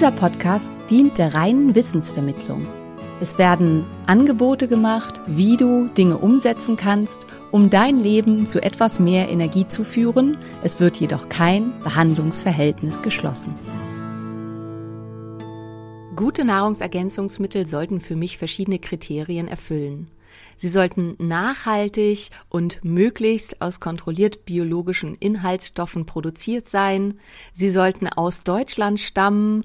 Dieser Podcast dient der reinen Wissensvermittlung. Es werden Angebote gemacht, wie du Dinge umsetzen kannst, um dein Leben zu etwas mehr Energie zu führen. Es wird jedoch kein Behandlungsverhältnis geschlossen. Gute Nahrungsergänzungsmittel sollten für mich verschiedene Kriterien erfüllen. Sie sollten nachhaltig und möglichst aus kontrolliert biologischen Inhaltsstoffen produziert sein. Sie sollten aus Deutschland stammen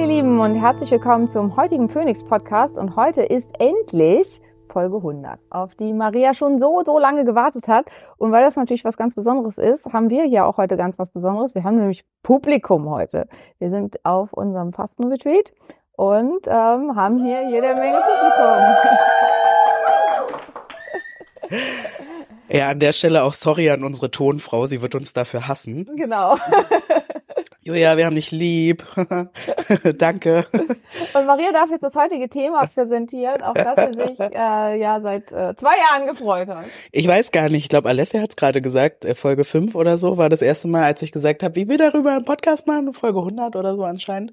Ihr Lieben und herzlich willkommen zum heutigen Phoenix Podcast und heute ist endlich Folge 100, auf die Maria schon so, so lange gewartet hat. Und weil das natürlich was ganz Besonderes ist, haben wir hier auch heute ganz was Besonderes. Wir haben nämlich Publikum heute. Wir sind auf unserem Fastenretreat und ähm, haben hier jede Menge Publikum. Ja, an der Stelle auch sorry an unsere Tonfrau, sie wird uns dafür hassen. genau. Julia, wir haben dich lieb. Danke. Und Maria darf jetzt das heutige Thema präsentieren, auf das sie sich äh, ja seit äh, zwei Jahren gefreut hat. Ich weiß gar nicht, ich glaube, Alessia hat es gerade gesagt, äh, Folge 5 oder so war das erste Mal, als ich gesagt habe, wie wir darüber einen Podcast machen, Folge 100 oder so anscheinend.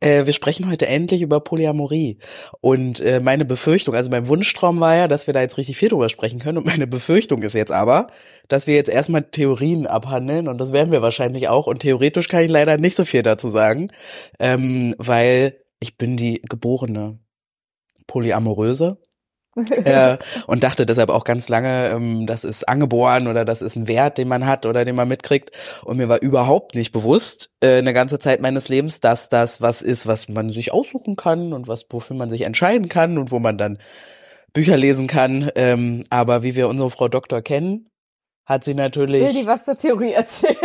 Äh, wir sprechen heute endlich über Polyamorie. Und äh, meine Befürchtung, also mein Wunschtraum war ja, dass wir da jetzt richtig viel drüber sprechen können. Und meine Befürchtung ist jetzt aber, dass wir jetzt erstmal Theorien abhandeln und das werden wir wahrscheinlich auch. Und theoretisch kann ich leider nicht so viel dazu sagen, ähm, weil ich bin die geborene Polyamoröse. äh, und dachte deshalb auch ganz lange, ähm, das ist angeboren oder das ist ein Wert, den man hat oder den man mitkriegt. Und mir war überhaupt nicht bewusst, äh, eine ganze Zeit meines Lebens, dass das was ist, was man sich aussuchen kann und was, wofür man sich entscheiden kann und wo man dann Bücher lesen kann. Ähm, aber wie wir unsere Frau Doktor kennen, hat sie natürlich. Will die was zur Theorie erzählen?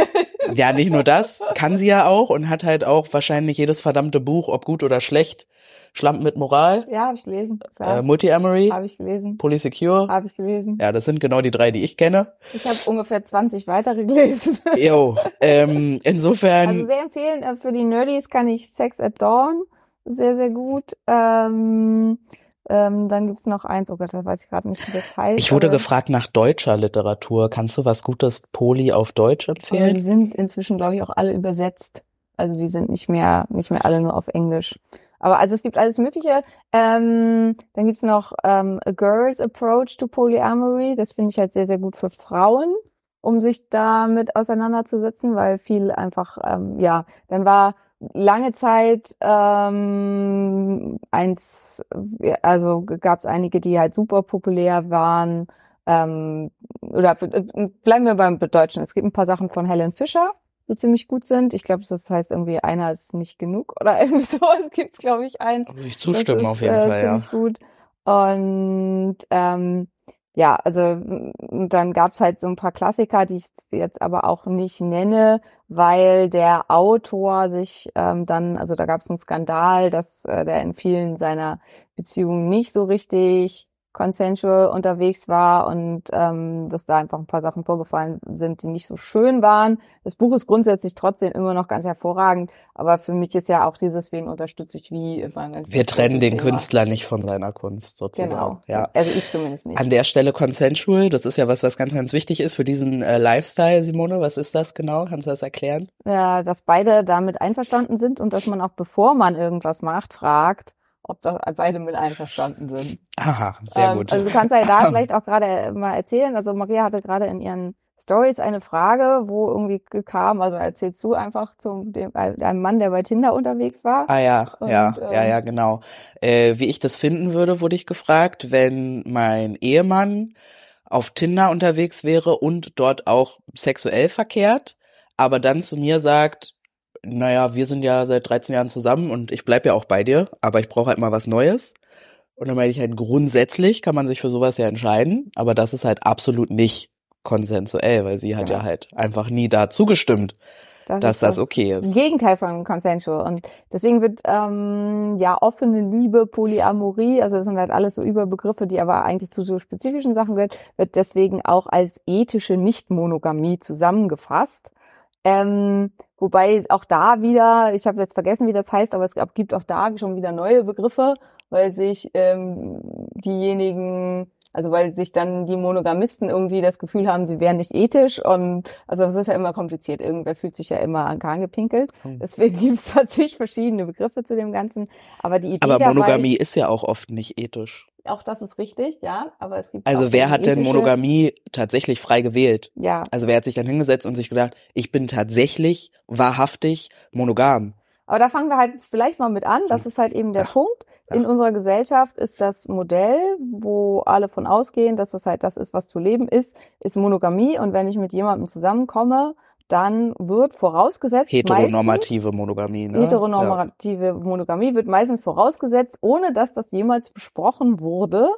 Ja, nicht nur das, kann sie ja auch und hat halt auch wahrscheinlich jedes verdammte Buch, ob gut oder schlecht, Schlampen mit Moral, Ja, habe ich gelesen. äh, Klar. Multi-Amory, habe ich gelesen. Polysecure. Habe ich gelesen. Ja, das sind genau die drei, die ich kenne. Ich habe ungefähr 20 weitere gelesen. Jo, ähm, insofern, Also sehr empfehlen, äh, für die Nerdies kann ich Sex at Dawn sehr, sehr gut. Ähm, ähm, dann gibt's noch eins, oh Gott, da weiß ich gerade nicht, wie das heißt. ich wurde gefragt nach deutscher Literatur. Kannst du was Gutes Poly auf Deutsch aber die empfehlen? sind inzwischen, glaube ich, auch alle übersetzt. Also die sind nicht mehr, nicht mehr alle nur auf Englisch. Aber also es gibt alles Mögliche. Ähm, dann gibt's noch ähm, A Girl's Approach to Polyamory. Das finde ich halt sehr, sehr gut für Frauen, um sich damit auseinanderzusetzen, weil viel einfach, ähm, ja, dann war lange Zeit ähm, eins, also gab's einige, die halt super populär waren. Ähm, oder äh, bleiben wir beim Deutschen. Es gibt ein paar Sachen von Helen Fischer, die ziemlich gut sind. Ich glaube, das heißt irgendwie einer ist nicht genug oder irgendwie sowas gibt's, glaube ich, eins. Würde ich zustimmen Das auf ist, jeden äh, Fall, ja. ziemlich gut. Und ähm, ja, also dann gab's halt so ein paar Klassiker, die ich jetzt aber auch nicht nenne, weil der Autor sich ähm, dann, also da gab's einen Skandal, dass äh, der in vielen seiner Beziehungen nicht so richtig consensual unterwegs war und ähm, dass da einfach ein paar Sachen vorgefallen sind, die nicht so schön waren. Das Buch ist grundsätzlich trotzdem immer noch ganz hervorragend, aber für mich ist ja auch dieses, wen unterstütze ich wie immer ein ganz Wir trennen den Thema. Künstler nicht von seiner Kunst sozusagen. Genau. Ja. Also ich zumindest nicht. An der Stelle consensual, das ist ja was, was ganz, ganz wichtig ist für diesen äh, Lifestyle, Simone. Was ist das genau? Kannst du das erklären? ja, dass beide damit einverstanden sind und dass man auch bevor man irgendwas macht, fragt, ob da beide mit einverstanden sind. Aha, sehr Ähm, gut. Also du kannst ja da vielleicht auch gerade mal erzählen. Also Maria hatte gerade in ihren Stories eine Frage, wo irgendwie kam, also erzählst du einfach zum dem, einem Mann, der bei Tinder unterwegs war. Ah ja, Und, ja, ähm, ja, ja, genau. Äh, wie ich das finden würde, wurde ich gefragt, wenn mein Ehemann auf Tinder unterwegs wäre und dort auch sexuell verkehrt, aber dann zu mir sagt, naja, wir sind ja seit 13 Jahren zusammen und ich bleib ja auch bei dir, aber ich brauche halt mal was Neues. Und dann meine ich halt, grundsätzlich kann man sich für sowas ja entscheiden, aber das ist halt absolut nicht konsensuell, weil sie hat Ja. ja halt einfach nie da zugestimmt, dass ist das okay ist. Gegenteil von consensual. Und deswegen wird ähm, ja offene Liebe, Polyamorie, also das sind halt alles so Überbegriffe, die aber eigentlich zu so spezifischen Sachen gehört, wird deswegen auch als ethische Nichtmonogamie zusammengefasst. Ähm, wobei auch da wieder, ich habe jetzt vergessen, wie das heißt, aber es gibt auch da schon wieder neue Begriffe, weil sich ähm, diejenigen, also weil sich dann die Monogamisten irgendwie das Gefühl haben, sie wären nicht ethisch und also das ist ja immer kompliziert. Irgendwer fühlt sich ja immer an Kahn gepinkelt. Hm. Deswegen gibt es tatsächlich verschiedene Begriffe zu dem Ganzen. Aber die Idee Aber dabei, Monogamie ist ja auch oft nicht ethisch. auch das ist richtig, ja. Aber es gibt Also wer hat denn Monogamie tatsächlich frei gewählt? Ja, Also wer hat sich dann hingesetzt und sich gedacht, ich bin tatsächlich wahrhaftig monogam? Aber da fangen wir halt vielleicht mal mit an. Das ist halt eben der Ja. Punkt. In unserer Gesellschaft ist das Modell, wo alle von ausgehen, dass das halt das ist, was zu leben ist, ist Monogamie. Und wenn ich mit jemandem zusammenkomme, dann wird vorausgesetzt, Heteronormative Monogamie, meistens, ne? heteronormative Monogamie wird meistens vorausgesetzt, ohne dass das jemals besprochen wurde,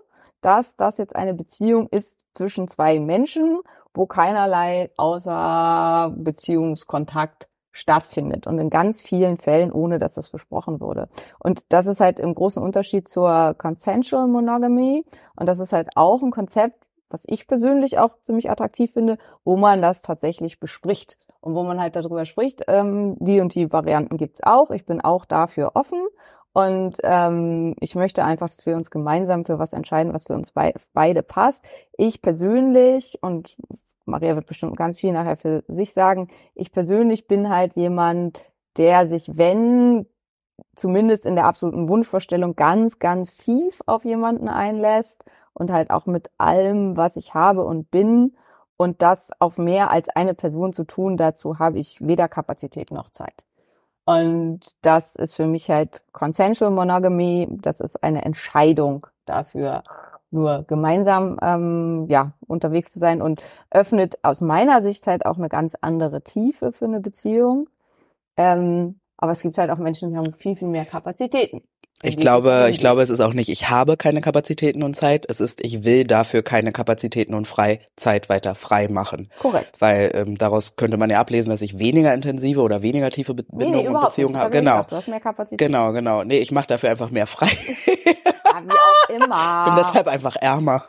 dass das jetzt eine Beziehung ist zwischen zwei Menschen, wo keinerlei außer Beziehungskontakt stattfindet und in ganz vielen Fällen ohne dass das besprochen wurde. Und das ist halt im großen Unterschied zur Consensual Monogamy und das ist halt auch ein Konzept, was ich persönlich auch ziemlich attraktiv finde, wo man das tatsächlich bespricht und wo man halt darüber spricht, ähm, die und die Varianten gibt's auch. Ich bin auch dafür offen und ähm, ich möchte einfach, dass wir uns gemeinsam für was entscheiden, was für uns bei, beide passt. Ich persönlich und Maria wird bestimmt ganz viel nachher für sich sagen. Ich persönlich bin halt jemand, der sich, wenn zumindest in der absoluten Wunschvorstellung ganz, ganz tief auf jemanden einlässt und halt auch mit allem, was ich habe und bin und das auf mehr als eine Person zu tun, dazu habe ich weder Kapazität noch Zeit. Und das ist für mich halt Consensual Monogamy, das ist eine Entscheidung dafür, nur gemeinsam ähm, ja unterwegs zu sein und öffnet aus meiner Sicht halt auch eine ganz andere Tiefe für eine Beziehung. Ähm, aber es gibt halt auch Menschen, die haben viel, viel mehr Kapazitäten. Ich glaube, ich glaube, es ist auch nicht, ich habe keine Kapazitäten und Zeit. Es ist, ich will dafür keine Kapazitäten und Freizeit weiter frei machen. Korrekt. Weil ähm, daraus könnte man ja ablesen, dass ich weniger intensive oder weniger tiefe Be Nee, Bindungen nee, und Beziehungen habe. Genau. Du hast mehr Kapazität. Genau, genau. Nee, ich mache dafür einfach mehr frei. Ja, wie auch immer. Bin deshalb einfach ärmer.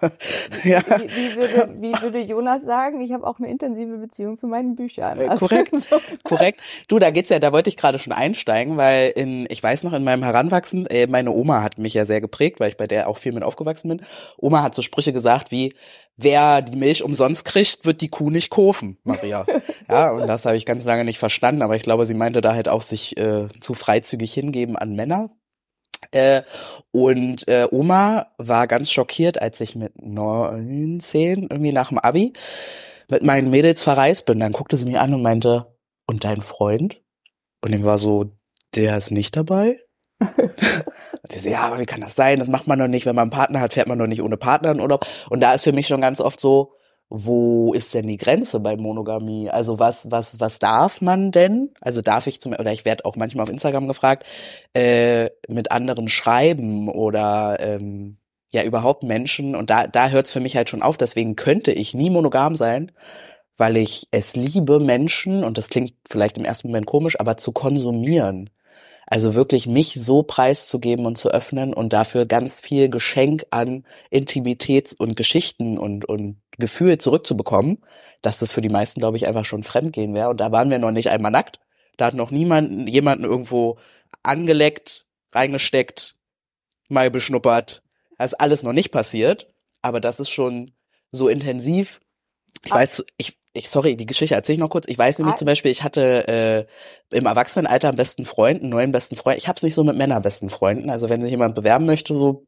ja. wie, wie, würde, wie würde Jonas sagen, ich habe auch eine intensive Beziehung zu meinen Büchern. Äh, Also korrekt. Korrekt. Du, da geht's ja, da wollte ich gerade schon einsteigen, weil in, ich weiß noch, in meinem Heranwachsen, äh, meine Oma hat mich ja sehr geprägt, weil ich bei der auch viel mit aufgewachsen bin. Oma hat so Sprüche gesagt wie, wer die Milch umsonst kriegt, wird die Kuh nicht kaufen, Maria. ja, und das habe ich ganz lange nicht verstanden, aber ich glaube, sie meinte da halt auch sich äh, zu freizügig hingeben an Männer. Äh, und äh, Oma war ganz schockiert, als ich mit neun, zehn, irgendwie nach dem Abi, mit meinen Mädels verreist bin. Dann guckte sie mich an und meinte, und dein Freund? Und ihm war so, der ist nicht dabei? und sie so, ja, aber wie kann das sein? Das macht man doch nicht. Wenn man einen Partner hat, fährt man doch nicht ohne Partner in Urlaub. Und da ist für mich schon ganz oft so, wo ist denn die Grenze bei Monogamie? Also was, was, was darf man denn? Also darf ich zum, oder ich werde auch manchmal auf Instagram gefragt, äh, mit anderen schreiben oder ähm, ja überhaupt Menschen, und da, da hört es für mich halt schon auf, deswegen könnte ich nie monogam sein, weil ich es liebe, Menschen, und das klingt vielleicht im ersten Moment komisch, aber zu konsumieren. Also wirklich mich so preiszugeben und zu öffnen und dafür ganz viel Geschenk an Intimität und Geschichten und, und Gefühl zurückzubekommen, dass das für die meisten, glaube ich, einfach schon fremdgehen wäre. Und da waren wir noch nicht einmal nackt. Da hat noch niemand jemanden irgendwo angeleckt, reingesteckt, mal beschnuppert. Das ist alles noch nicht passiert, aber das ist schon so intensiv. Ich weiß, ich, ich, sorry, die Geschichte erzähle ich noch kurz. Ich weiß nämlich Ah. zum Beispiel, ich hatte äh, im Erwachsenenalter einen besten Freund, einen neuen besten Freund. Ich habe es nicht so mit Männerbesten Freunden. Also wenn sich jemand bewerben möchte, so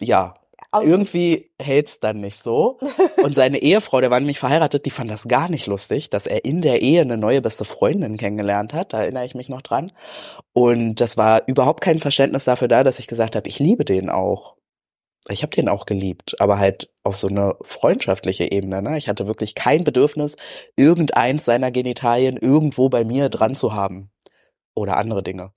ja, Aus- irgendwie hält's dann nicht so. Und seine Ehefrau, der war nämlich verheiratet, die fand das gar nicht lustig, dass er in der Ehe eine neue beste Freundin kennengelernt hat. Da erinnere ich mich noch dran. Und das war überhaupt kein Verständnis dafür da, dass ich gesagt habe, ich liebe den auch. Ich habe den auch geliebt, aber halt auf so eine freundschaftliche Ebene. Ne? Ich hatte wirklich kein Bedürfnis, irgendeins seiner Genitalien irgendwo bei mir dran zu haben. Oder andere Dinge.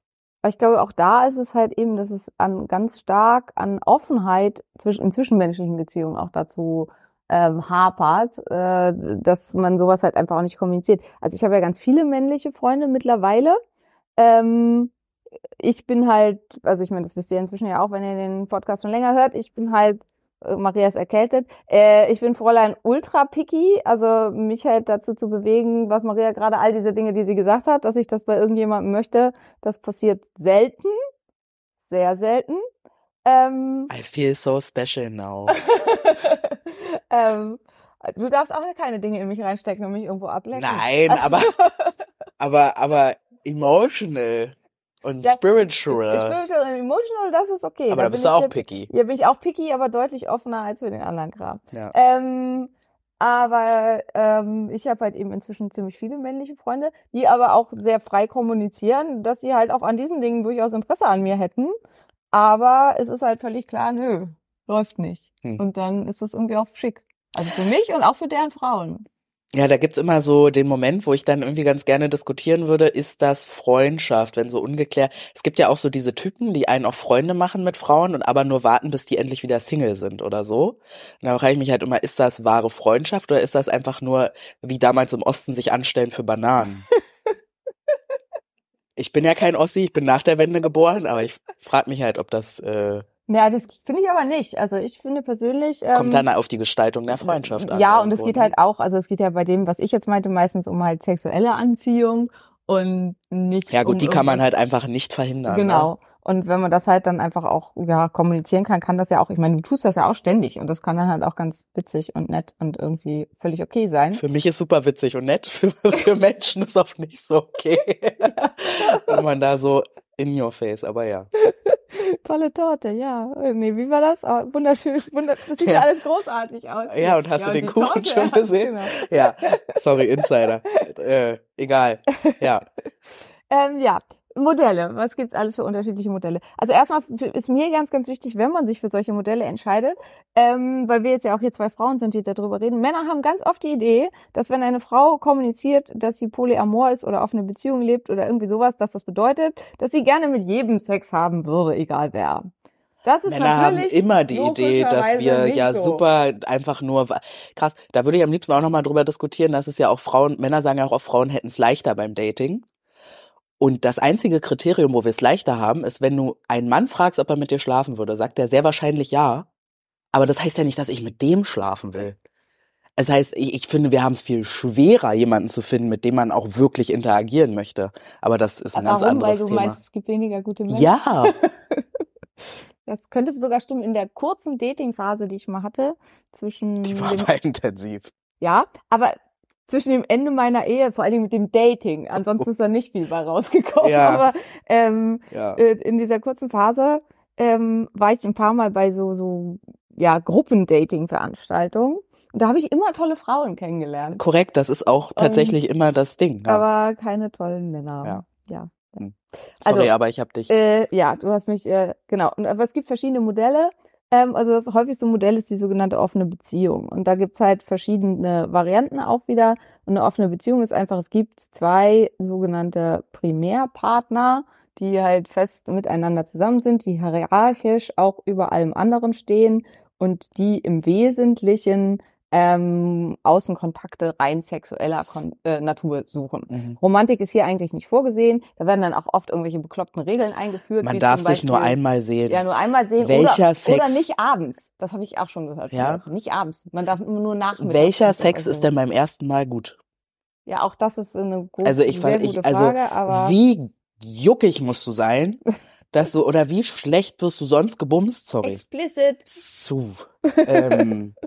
Ich glaube, auch da ist es halt eben, dass es an ganz stark an Offenheit zwischen, in zwischenmenschlichen Beziehungen auch dazu ähm, hapert, äh, dass man sowas halt einfach auch nicht kommuniziert. Also ich habe ja ganz viele männliche Freunde mittlerweile. Ähm, ich bin halt, also ich meine, das wisst ihr inzwischen ja auch, wenn ihr den Podcast schon länger hört, ich bin halt, Maria ist erkältet, äh, ich bin Fräulein ultra picky, also mich halt dazu zu bewegen, was Maria gerade, all diese Dinge, die sie gesagt hat, dass ich das bei irgendjemandem möchte, das passiert selten, sehr selten. Ähm, I feel so special now. ähm, du darfst auch keine Dinge in mich reinstecken und mich irgendwo ablenken. Nein, Also- aber, aber, aber emotional und Ja, spiritual. Spiritual and emotional, das ist okay. aber da bist du auch jetzt- picky. Ja, bin ich auch picky, aber deutlich offener als für den anderen Kram. Ja. Ähm, aber ähm, ich habe halt eben inzwischen ziemlich viele männliche Freunde, die aber auch sehr frei kommunizieren, dass sie halt auch an diesen Dingen durchaus Interesse an mir hätten. Aber es ist halt völlig klar, nö, läuft nicht. Hm. Und dann ist das irgendwie auch schick. Also für mich und auch für deren Frauen. Ja, da gibt's immer so den Moment, wo ich dann irgendwie ganz gerne diskutieren würde, ist das Freundschaft, wenn so ungeklärt. Es gibt ja auch so diese Typen, die einen auch Freunde machen mit Frauen und aber nur warten, bis die endlich wieder Single sind oder so. Und da frage ich mich halt immer, ist das wahre Freundschaft oder ist das einfach nur wie damals im Osten sich anstellen für Bananen? ich bin ja kein Ossi, ich bin nach der Wende geboren, aber ich frage mich halt, ob das äh, Ja, das finde ich aber nicht. Also ich finde persönlich. Ähm, kommt dann auf die Gestaltung der Freundschaft an. Ja, und es geht ne? halt auch, also es geht ja bei dem, was ich jetzt meinte, meistens um halt sexuelle Anziehung und nicht. Ja gut, um die kann man halt einfach nicht verhindern. Ne? Genau. Und wenn man das halt dann einfach auch ja kommunizieren kann, kann das ja auch, ich meine, du tust das ja auch ständig und das kann dann halt auch ganz witzig und nett und irgendwie völlig okay sein. Für mich ist super witzig und nett. Für, für Menschen ist oft nicht so okay. Wenn man da so in your face, aber ja. Tolle Torte, ja. Nee, wie war das? Oh, wunderschön, wunder das sieht ja. Ja. alles großartig aus. Ja, und hast du den Kuchen Torte, schon ja, gesehen? Genau. Ja, sorry, Insider. Äh, egal. Ja. Ähm, ja, Modelle. Was gibt's alles für unterschiedliche Modelle? Also erstmal ist mir ganz, ganz wichtig, wenn man sich für solche Modelle entscheidet, ähm, weil wir jetzt ja auch hier zwei Frauen sind, die darüber reden. Männer haben ganz oft die Idee, dass wenn eine Frau kommuniziert, dass sie polyamor ist oder offene Beziehung lebt oder irgendwie sowas, dass das bedeutet, dass sie gerne mit jedem Sex haben würde, egal wer. Das ist Männer haben immer die Idee, dass wir ja so. super einfach nur krass. Da würde ich am liebsten auch nochmal drüber diskutieren, dass es ja auch Frauen, Männer sagen ja auch, oft, Frauen hätten es leichter beim Dating. Und das einzige Kriterium, wo wir es leichter haben, ist, wenn du einen Mann fragst, ob er mit dir schlafen würde, sagt er sehr wahrscheinlich ja. Aber das heißt ja nicht, dass ich mit dem schlafen will. Es heißt, ich, ich finde, wir haben es viel schwerer, jemanden zu finden, mit dem man auch wirklich interagieren möchte. Aber das ist ein ganz Warum? Weil anderes du Thema. meinst, es gibt weniger gute Menschen. ja, Das könnte sogar stimmen. In der kurzen Dating-Phase, die ich mal hatte, zwischen die war aber intensiv. Ja, aber zwischen dem Ende meiner Ehe, vor allen Dingen mit dem Dating, ansonsten ist da nicht viel bei rausgekommen. Ja. Aber ähm, Ja. äh, in dieser kurzen Phase ähm, war ich ein paar Mal bei so so ja Gruppendating-Veranstaltungen und da habe ich immer tolle Frauen kennengelernt, Korrekt, das ist auch tatsächlich immer das Ding. Ja. aber keine tollen Männer. Ja. ja. Sorry, also, aber ich habe dich. Äh, ja, du hast mich, äh, genau. Und, aber es gibt verschiedene Modelle. Ähm, also das häufigste Modell ist die sogenannte offene Beziehung. Und da gibt's halt verschiedene Varianten auch wieder. Und eine offene Beziehung ist einfach, es gibt zwei sogenannte Primärpartner, die halt fest miteinander zusammen sind, die hierarchisch auch über allem anderen stehen und die im Wesentlichen ähm, Außenkontakte rein sexueller Kon äh, Natur suchen. Mhm. Romantik ist hier eigentlich nicht vorgesehen. Da werden dann auch oft irgendwelche bekloppten Regeln eingeführt. Man darf zum sich nur Beispiel- einmal sehen. Ja, nur einmal sehen. Welcher oder, Sex- Oder nicht abends. Das habe ich auch schon gehört. Ja? früher. Nicht abends. Man darf nur nachmittags. Welcher Sex ist denn beim ersten Mal gut? Ja, auch das ist eine große, Also ich sehr fand, gute ich, also Frage, aber wie juckig musst du sein, dass du, oder wie schlecht wirst du sonst gebumst, sorry. explicit. Zu. Ähm,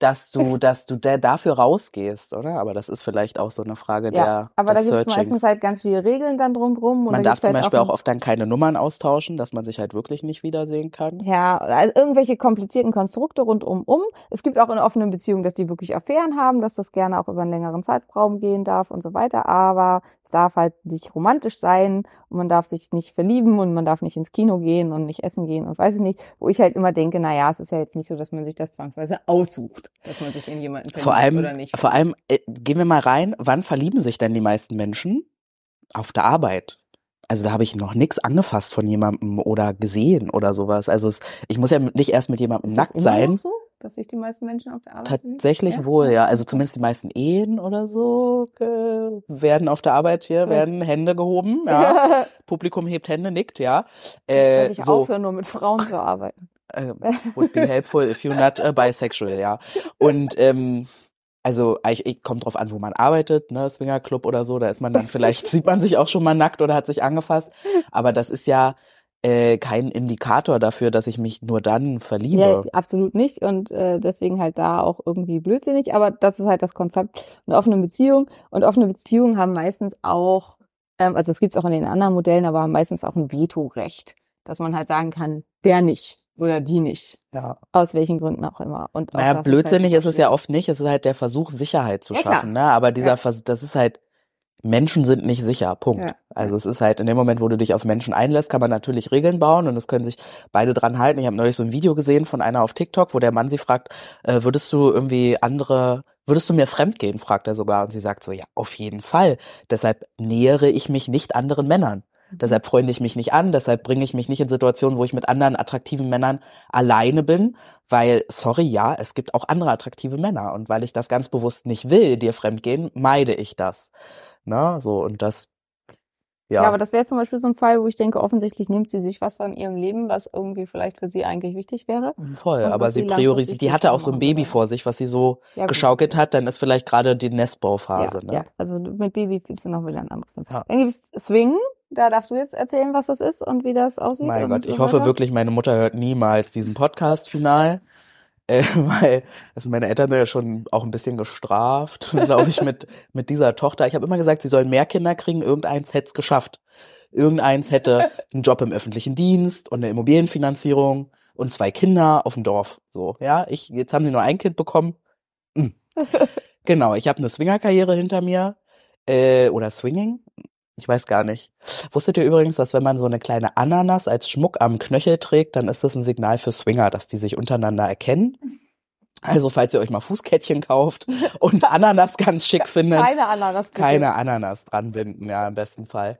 dass du, dass du da, dafür rausgehst, oder? Aber das ist vielleicht auch so eine Frage Ja, der, aber da gibt es meistens halt ganz viele Regeln dann drumrum. und Man da darf zum halt Beispiel auch oft dann keine Nummern austauschen, dass man sich halt wirklich nicht wiedersehen kann. Ja, oder also irgendwelche komplizierten Konstrukte rundum um. Es gibt auch in offenen Beziehungen, dass die wirklich Affären haben, dass das gerne auch über einen längeren Zeitraum gehen darf und so weiter. Aber es darf halt nicht romantisch sein und man darf sich nicht verlieben und man darf nicht ins Kino gehen und nicht essen gehen und weiß ich nicht. Wo ich halt immer denke, na ja, es ist ja jetzt nicht so, dass man sich das zwangsweise aussucht, dass man sich in jemanden verliebt Vor allem, oder nicht. vor allem, äh, gehen wir mal rein, wann verlieben sich denn die meisten Menschen? Auf der Arbeit. Also da habe ich noch nichts angefasst von jemandem oder gesehen oder sowas. Also es, ich muss ja nicht erst mit jemandem Ist das nackt sein. So, dass sich die meisten Menschen auf der Arbeit verlieben? Tatsächlich Ja? wohl, ja. Also zumindest die meisten Ehen oder so äh, werden auf der Arbeit hier, werden Hände gehoben, ja. Publikum hebt Hände, nickt, ja. Äh, ich so, aufhören, nur mit Frauen zu arbeiten. Äh, would be helpful if you're not bisexual, ja. Und ähm, also ich, ich kommt drauf an, wo man arbeitet, ne, Swingerclub oder so, da ist man dann vielleicht, sieht man sich auch schon mal nackt oder hat sich angefasst. Aber das ist ja äh, kein Indikator dafür, dass ich mich nur dann verliebe. Ja, absolut nicht. Und äh, deswegen halt da auch irgendwie blödsinnig. Aber das ist halt das Konzept einer offenen Beziehung. Und offene Beziehungen haben meistens auch, ähm, also es gibt es auch in den anderen Modellen, aber haben meistens auch ein Vetorecht. Dass man halt sagen kann, der nicht oder die nicht. ja. Aus welchen Gründen auch immer. Und auch Naja, blödsinnig halt ist es ja oft nicht. Es ist halt der Versuch, Sicherheit zu Ja, klar. schaffen. Ne? Aber dieser Ja. Versuch, das ist halt, Menschen sind nicht sicher. Punkt. Ja. Also es ist halt in dem Moment, wo du dich auf Menschen einlässt, kann man natürlich Regeln bauen und es können sich beide dran halten. Ich habe neulich so ein Video gesehen von einer auf TikTok, wo der Mann sie fragt, äh, würdest du irgendwie andere, würdest du mir fremd gehen, fragt er sogar. Und sie sagt so, ja, auf jeden Fall. Deshalb nähere ich mich nicht anderen Männern. Deshalb freunde ich mich nicht an, deshalb bringe ich mich nicht in Situationen, wo ich mit anderen attraktiven Männern alleine bin, weil, sorry, ja, es gibt auch andere attraktive Männer und weil ich das ganz bewusst nicht will, dir fremdgehen, meide ich das. Ne, so, und das, ja. Ja, aber das wäre zum Beispiel so ein Fall, wo ich denke, offensichtlich nimmt sie sich was von ihrem Leben, was irgendwie vielleicht für sie eigentlich wichtig wäre. Voll, Und aber sie sie priorisiert, die hatte auch so ein Baby vor sich, was sie so Ja, geschaukelt hat, dann ist vielleicht gerade die Nestbauphase, ja, ne? ja, also mit Baby willst du noch wieder ein anderes. Ja. Dann gibt's Swingen. Da darfst du jetzt erzählen, was das ist und wie das aussieht. Mein Gott, so ich hoffe wirklich, meine Mutter hört niemals diesen Podcast final. Äh, weil also meine Eltern sind ja schon auch ein bisschen gestraft, glaube ich, mit, mit dieser Tochter. Ich habe immer gesagt, sie sollen mehr Kinder kriegen, irgendeins hätte es geschafft. Irgendeins hätte einen Job im öffentlichen Dienst und eine Immobilienfinanzierung und zwei Kinder auf dem Dorf. So, ja, ich, jetzt haben sie nur ein Kind bekommen. Hm. Genau, ich habe eine Swingerkarriere hinter mir. Äh, oder Swinging? Ich weiß gar nicht. Wusstet ihr übrigens, dass wenn man so eine kleine Ananas als Schmuck am Knöchel trägt, dann ist das ein Signal für Swinger, dass die sich untereinander erkennen? Also falls ihr euch mal Fußkettchen kauft und Ananas ganz schick findet, Keine Ananas. keine Ananas dran binden, ja, im besten Fall.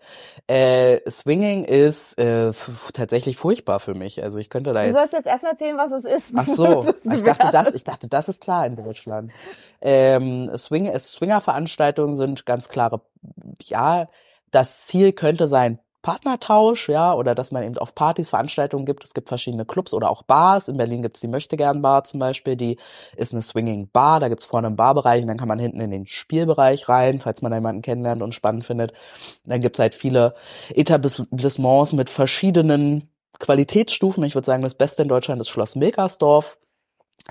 Äh, Swinging ist äh, tatsächlich furchtbar für mich. Also ich könnte da Du jetzt. sollst jetzt erstmal erzählen, was es ist. Ach so, ich dachte, das, ich dachte, das ist klar in Deutschland. Ähm, Swing, Swinger-Veranstaltungen sind ganz klare, ja, das Ziel könnte sein Partnertausch, ja, oder dass man eben auf Partys Veranstaltungen gibt. Es gibt verschiedene Clubs oder auch Bars. In Berlin gibt es die Möchtegern-Bar zum Beispiel, die ist eine Swinging-Bar. Da gibt's vorne einen Barbereich und dann kann man hinten in den Spielbereich rein, falls man da jemanden kennenlernt und spannend findet. Dann gibt's halt viele Etablissements mit verschiedenen Qualitätsstufen. Ich würde sagen, das Beste in Deutschland ist Schloss Milkersdorf.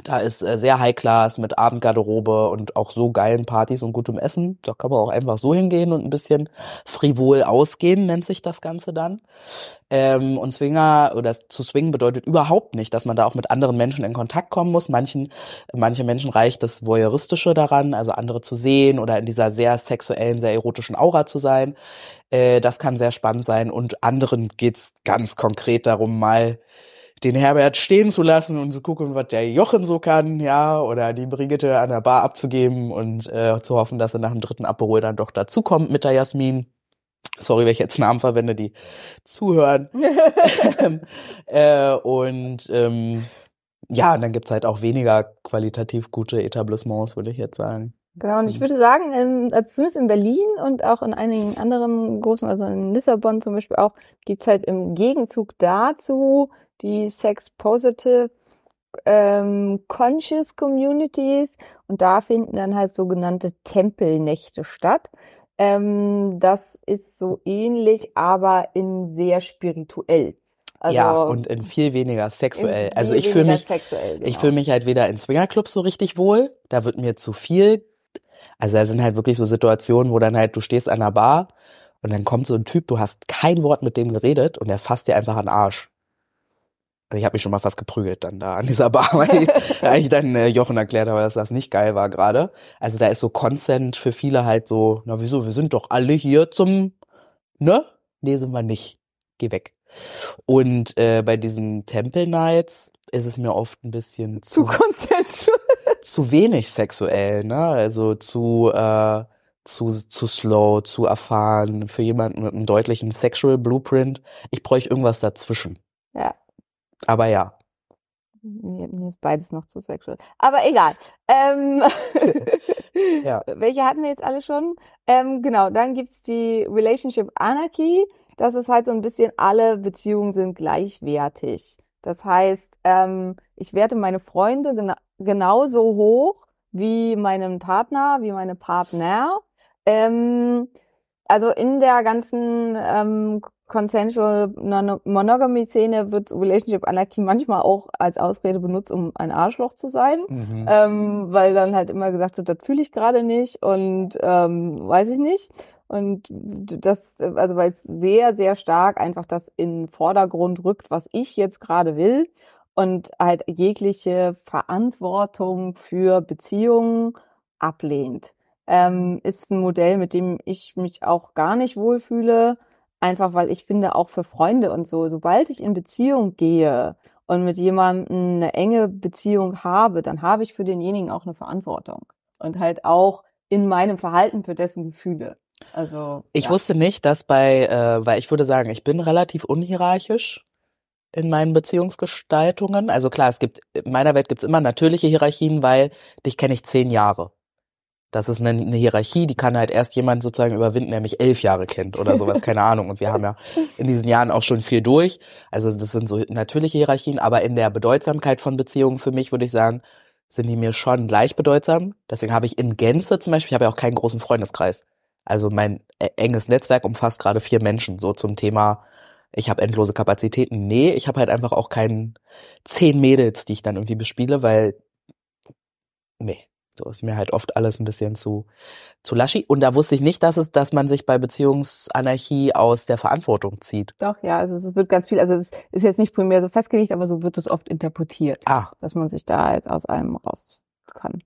Da ist äh, sehr High Class mit Abendgarderobe und auch so geilen Partys und gutem Essen. Da kann man auch einfach so hingehen und ein bisschen frivol ausgehen, nennt sich das Ganze dann. Ähm, und Swinger oder zu swingen bedeutet überhaupt nicht, dass man da auch mit anderen Menschen in Kontakt kommen muss. Manchen, manche Menschen reicht das Voyeuristische daran, also andere zu sehen oder in dieser sehr sexuellen, sehr erotischen Aura zu sein. Äh, das kann sehr spannend sein. Und anderen geht's ganz konkret darum, mal den Herbert stehen zu lassen und zu gucken, was der Jochen so kann, ja, oder die Brigitte an der Bar abzugeben und äh, zu hoffen, dass er nach dem dritten Aperol dann doch dazukommt mit der Jasmin. Sorry, wenn ich jetzt Namen verwende, die zuhören. ähm, äh, und ähm, ja, und dann gibt's halt auch weniger qualitativ gute Etablissements, würde ich jetzt sagen. Genau, und ich würde sagen, in, also zumindest in Berlin und auch in einigen anderen großen, also in Lissabon zum Beispiel auch, gibt's halt im Gegenzug dazu die Sex Positive ähm, Conscious Communities und da finden dann halt sogenannte Tempelnächte statt. Ähm, das ist so ähnlich, aber in sehr spirituell. Also ja, und in viel weniger sexuell. Also viel ich fühle mich, sexuell, ich genau. fühle mich halt weder in Swingerclubs so richtig wohl, da wird mir zu viel. Also da sind halt wirklich so Situationen, wo dann halt du stehst an der Bar und dann kommt so ein Typ, du hast kein Wort mit dem geredet und er fasst dir einfach an den Arsch. Ich habe mich schon mal fast geprügelt dann da an dieser Bar, weil ich, weil ich dann äh, Jochen erklärt habe, dass das nicht geil war gerade. Also da ist so Consent für viele halt so, na wieso, wir sind doch alle hier zum, ne? Nee, sind wir nicht. Geh weg. Und äh, bei diesen Temple Nights ist es mir oft ein bisschen zu zu, consensual. zu wenig sexuell, ne? Also zu, äh, zu, zu slow, zu erfahren, für jemanden mit einem deutlichen Sexual Blueprint. Ich bräuchte irgendwas dazwischen. Ja. Aber ja. Mir, mir ist beides noch zu sexuell. Aber egal. Ähm, Ja. Welche hatten wir jetzt alle schon? Ähm, genau, dann gibt's die Relationship Anarchy. Das ist halt so ein bisschen, alle Beziehungen sind gleichwertig. Das heißt, ähm, ich werte meine Freunde gena genauso hoch wie meinen Partner, wie meine Partner. Ähm, also in der ganzen ähm, Consensual Non- Monogamy Szene wird Relationship Anarchy manchmal auch als Ausrede benutzt, um ein Arschloch zu sein. Mhm. Ähm, weil dann halt immer gesagt wird, das fühle ich gerade nicht und ähm, weiß ich nicht. Und das, also weil es sehr, sehr stark einfach das in den Vordergrund rückt, was ich jetzt gerade will und halt jegliche Verantwortung für Beziehungen ablehnt. Ähm, ist ein Modell, mit dem ich mich auch gar nicht wohlfühle, einfach weil ich finde, auch für Freunde und so, sobald ich in Beziehung gehe und mit jemandem eine enge Beziehung habe, dann habe ich für denjenigen auch eine Verantwortung und halt auch in meinem Verhalten für dessen Gefühle. Also Ich ja. wusste nicht, dass bei, äh, weil ich würde sagen, ich bin relativ unhierarchisch in meinen Beziehungsgestaltungen. Also klar, es gibt, in meiner Welt gibt's immer natürliche Hierarchien, weil dich kenne ich zehn Jahre. Das ist eine, eine Hierarchie, die kann halt erst jemand sozusagen überwinden, der mich elf Jahre kennt oder sowas, keine Ahnung. Und wir haben ja in diesen Jahren auch schon viel durch. Also das sind so natürliche Hierarchien, aber in der Bedeutsamkeit von Beziehungen für mich würde ich sagen, sind die mir schon gleich bedeutsam. Deswegen habe ich in Gänze zum Beispiel, ich habe ja auch keinen großen Freundeskreis. Also mein äh, enges Netzwerk umfasst gerade vier Menschen, so zum Thema, ich habe endlose Kapazitäten. Nee, ich habe halt einfach auch keinen zehn Mädels, die ich dann irgendwie bespiele, weil, nee, so ist mir halt oft alles ein bisschen zu, zu laschi. Und da wusste ich nicht, dass es, dass man sich bei Beziehungsanarchie aus der Verantwortung zieht. Doch, ja, also es wird ganz viel, also es ist jetzt nicht primär so festgelegt, aber so wird es oft interpretiert. Ah, dass man sich da halt aus allem raus kann.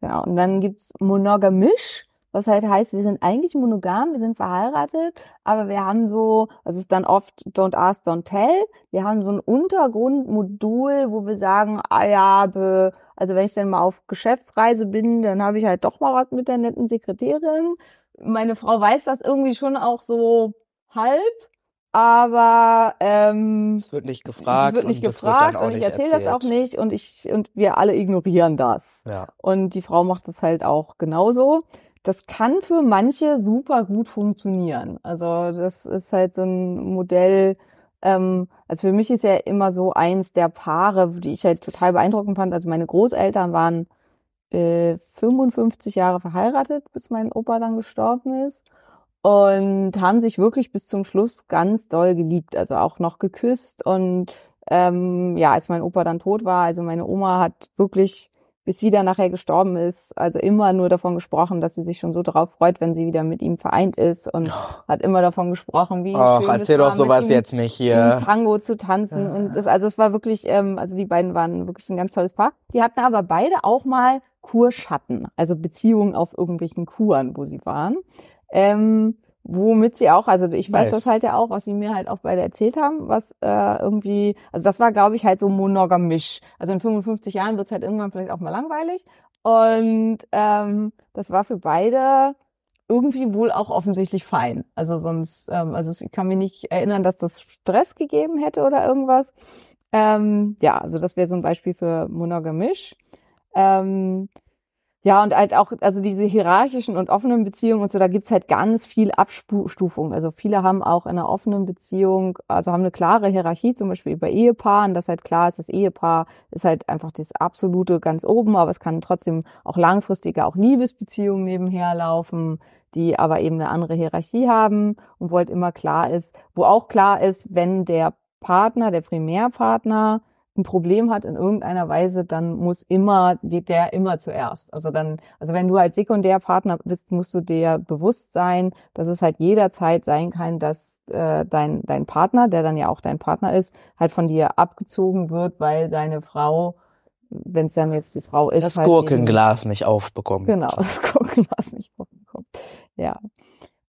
Genau. Und dann gibt's monogamisch, was halt heißt, wir sind eigentlich monogam, wir sind verheiratet, aber wir haben so, das ist dann oft don't ask, don't tell. Wir haben so ein Untergrundmodul, wo wir sagen, ah ja, be, also wenn ich dann mal auf Geschäftsreise bin, dann habe ich halt doch mal was mit der netten Sekretärin. Meine Frau weiß das irgendwie schon auch so halb, aber ähm, es wird nicht gefragt. es wird nicht und das gefragt und ich erzähle das auch nicht und ich und wir alle ignorieren das. Ja. Und die Frau macht es halt auch genauso. Das kann für manche super gut funktionieren. Also das ist halt so ein Modell. Ähm, also für mich ist ja immer so eins der Paare, die ich halt total beeindruckend fand. Also meine Großeltern waren äh, 55 Jahre verheiratet, bis mein Opa dann gestorben ist und haben sich wirklich bis zum Schluss ganz doll geliebt, also auch noch geküsst und ähm, ja, als mein Opa dann tot war, also meine Oma hat wirklich, bis sie dann nachher gestorben ist, also immer nur davon gesprochen, dass sie sich schon so darauf freut, wenn sie wieder mit ihm vereint ist und hat immer davon gesprochen, wie Ach, schön erzähl es war, doch sowas mit ihm jetzt nicht hier. Tango zu tanzen und das, also es war wirklich, ähm, also die beiden waren wirklich ein ganz tolles Paar. Die hatten aber beide auch mal Kurschatten, also Beziehungen auf irgendwelchen Kuren, wo sie waren. Ähm, womit sie auch, also ich weiß Nice. das halt ja auch, was sie mir halt auch beide erzählt haben, was äh, irgendwie, also das war, glaube ich, halt so monogamisch. Also in 55 Jahren wird's halt irgendwann vielleicht auch mal langweilig. Und ähm, das war für beide irgendwie wohl auch offensichtlich fein. Also sonst, ähm, also ich kann mich nicht erinnern, dass das Stress gegeben hätte oder irgendwas. Ähm, ja, also das wäre so ein Beispiel für monogamisch. Ähm, ja, und halt auch, also diese hierarchischen und offenen Beziehungen und so, da gibt's halt ganz viel Abstufung. Also viele haben auch in einer offenen Beziehung, also haben eine klare Hierarchie, zum Beispiel über Ehepaaren, dass halt klar ist, das Ehepaar ist halt einfach das absolute ganz oben, aber es kann trotzdem auch langfristige, auch Liebesbeziehungen nebenher laufen, die aber eben eine andere Hierarchie haben und wo halt immer klar ist, wo auch klar ist, wenn der Partner, der Primärpartner, ein Problem hat in irgendeiner Weise, dann muss immer, geht der immer zuerst. Also dann, also wenn du als Sekundärpartner bist, musst du dir bewusst sein, dass es halt jederzeit sein kann, dass äh, dein, dein Partner, der dann ja auch dein Partner ist, halt von dir abgezogen wird, weil seine Frau, wenn es dann jetzt die Frau ist. Das halt Gurkenglas nicht aufbekommen. Genau, das Gurkenglas nicht aufbekommen. Ja.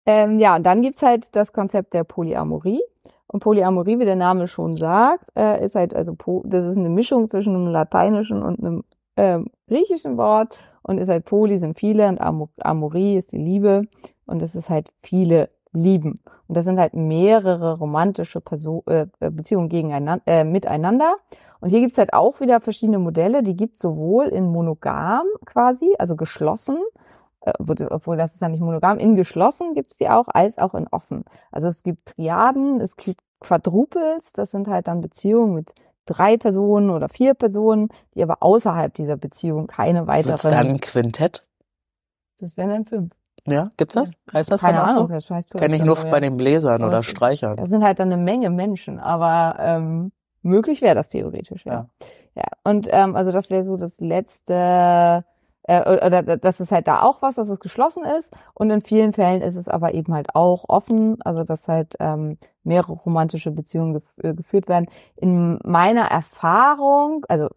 Ähm, ja, und dann gibt's halt das Konzept der Polyamorie. Und Polyamorie, wie der Name schon sagt, äh, ist halt also das ist eine Mischung zwischen einem lateinischen und einem ähm, griechischen Wort und ist halt Poly sind viele und Am Amorie ist die Liebe und es ist halt viele lieben. Und das sind halt mehrere romantische Person, äh, Beziehungen gegeneinander, äh, miteinander. Und hier gibt's halt auch wieder verschiedene Modelle, die gibt's sowohl in monogam quasi, also geschlossen, äh, obwohl das ist ja nicht monogam, in geschlossen gibt's die auch, als auch in offen. Also es gibt Triaden, es gibt Quadruples, das sind halt dann Beziehungen mit drei Personen oder vier Personen, die aber außerhalb dieser Beziehung keine weiteren. Wird's dann ein Quintett? Das wären dann fünf. Ja, gibt's das? Heißt das Keine dann auch Ahnung, so? das heißt Kenne ich nur bei den Bläsern oder Streichern. Das sind halt dann eine Menge Menschen, aber ähm, möglich wäre das theoretisch, ja. Ja, und ähm, also das wäre so das letzte, äh, oder das ist halt da auch was, dass es geschlossen ist und in vielen Fällen ist es aber eben halt auch offen, also dass halt ähm, mehrere romantische Beziehungen gef äh, geführt werden. In meiner Erfahrung, also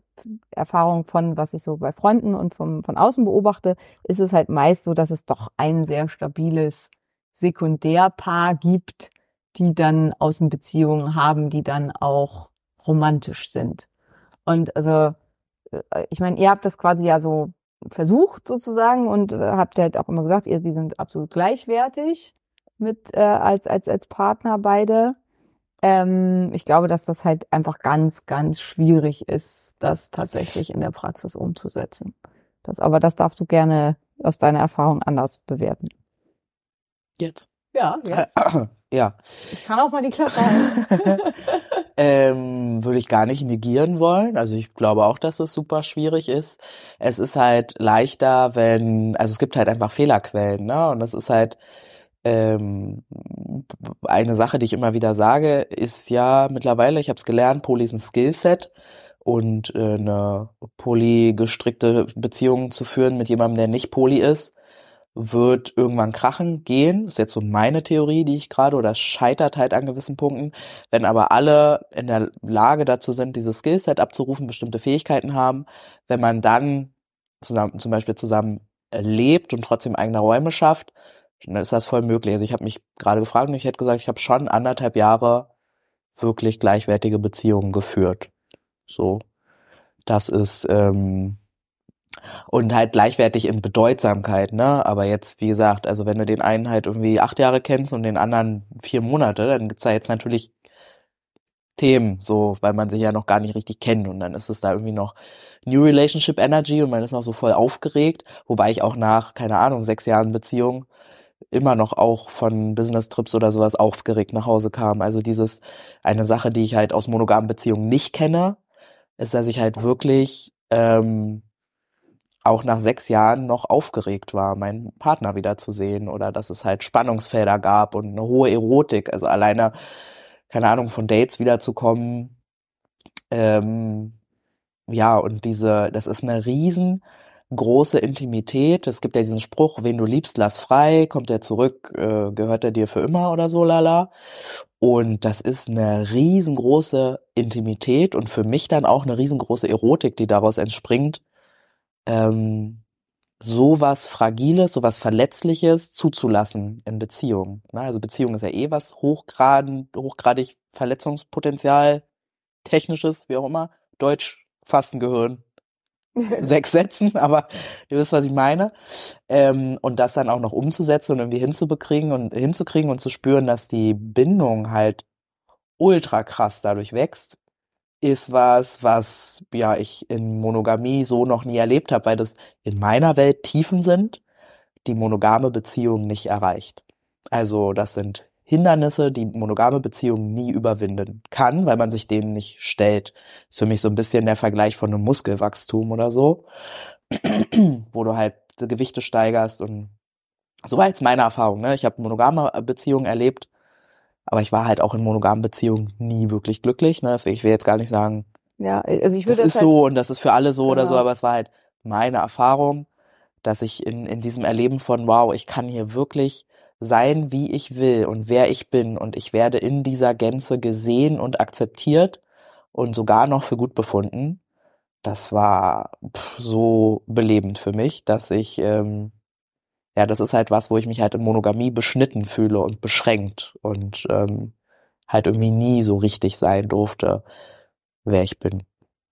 Erfahrung von, was ich so bei Freunden und vom, von außen beobachte, ist es halt meist so, dass es doch ein sehr stabiles Sekundärpaar gibt, die dann Außenbeziehungen haben, die dann auch romantisch sind. Und also, äh, ich meine, ihr habt das quasi ja so versucht sozusagen und äh, habt halt auch immer gesagt, ihr, die sind absolut gleichwertig mit äh, als als als Partner beide. Ähm, ich glaube, dass das halt einfach ganz ganz schwierig ist, das tatsächlich in der Praxis umzusetzen. Das, aber das darfst du gerne aus deiner Erfahrung anders bewerten. Jetzt. Ja, ja. Ich kann auch mal die Klappe halten. ähm, würde ich gar nicht negieren wollen. Also ich glaube auch, dass es super schwierig ist. Es ist halt leichter, wenn, also es gibt halt einfach Fehlerquellen, ne? Und das ist halt ähm, eine Sache, die ich immer wieder sage, ist ja mittlerweile, ich habe es gelernt, Poly ist ein Skillset und äh, eine polygestrickte Beziehung zu führen mit jemandem, der nicht poly ist, wird irgendwann krachen gehen. Ist jetzt so meine Theorie, die ich gerade, oder scheitert halt an gewissen Punkten. Wenn aber alle in der Lage dazu sind, dieses Skillset abzurufen, bestimmte Fähigkeiten haben, wenn man dann zusammen, zum Beispiel zusammen lebt und trotzdem eigene Räume schafft, dann ist das voll möglich. Also ich habe mich gerade gefragt und ich hätte gesagt, ich habe schon anderthalb Jahre wirklich gleichwertige Beziehungen geführt. So, das ist ähm, und halt gleichwertig in Bedeutsamkeit, ne? Aber jetzt, wie gesagt, also wenn du den einen halt irgendwie acht Jahre kennst und den anderen vier Monate, dann gibt's da jetzt natürlich Themen, so, weil man sich ja noch gar nicht richtig kennt und dann ist es da irgendwie noch New Relationship Energy und man ist noch so voll aufgeregt, wobei ich auch nach, keine Ahnung, sechs Jahren Beziehung immer noch auch von Business Trips oder sowas aufgeregt nach Hause kam. Also dieses, eine Sache, die ich halt aus monogamen Beziehungen nicht kenne, ist, dass ich halt wirklich ähm, auch nach sechs Jahren noch aufgeregt war, meinen Partner wiederzusehen oder dass es halt Spannungsfelder gab und eine hohe Erotik. Also alleine, keine Ahnung, von Dates wiederzukommen. Ähm, ja, und diese, das ist eine riesengroße Intimität. Es gibt ja diesen Spruch, wen du liebst, lass frei, kommt er zurück, äh, gehört er dir für immer oder so, lala. Und das ist eine riesengroße Intimität und für mich dann auch eine riesengroße Erotik, die daraus entspringt, ähm, sowas Fragiles, sowas Verletzliches zuzulassen in Beziehungen. Ne? Also Beziehung ist ja eh was hochgraden, hochgradig Verletzungspotenzial, technisches, wie auch immer, Deutsch, Fastengehirn, sechs Sätzen, aber du wisst, was ich meine. Ähm, und das dann auch noch umzusetzen und irgendwie hinzubekriegen und hinzukriegen und zu spüren, dass die Bindung halt ultra krass dadurch wächst, ist was, was ja ich in Monogamie so noch nie erlebt habe, weil das in meiner Welt Tiefen sind, die monogame Beziehung nicht erreicht. Also das sind Hindernisse, die monogame Beziehung nie überwinden kann, weil man sich denen nicht stellt. Ist für mich so ein bisschen der Vergleich von einem Muskelwachstum oder so, wo du halt Gewichte steigerst und so war jetzt meine Erfahrung. Ne? Ich habe monogame Beziehungen erlebt, aber ich war halt auch in monogamen Beziehungen nie wirklich glücklich. Ne? Deswegen, ich will jetzt gar nicht sagen, Ja, also ich würde das ist halt, so und das ist für alle so oder so, Genau. aber es war halt meine Erfahrung, dass ich in, in diesem Erleben von, wow, ich kann hier wirklich sein, wie ich will und wer ich bin und ich werde in dieser Gänze gesehen und akzeptiert und sogar noch für gut befunden. Das war pff, so belebend für mich, dass ich, ähm, ja, das ist halt was, wo ich mich halt in Monogamie beschnitten fühle und beschränkt und ähm, halt irgendwie nie so richtig sein durfte, wer ich bin.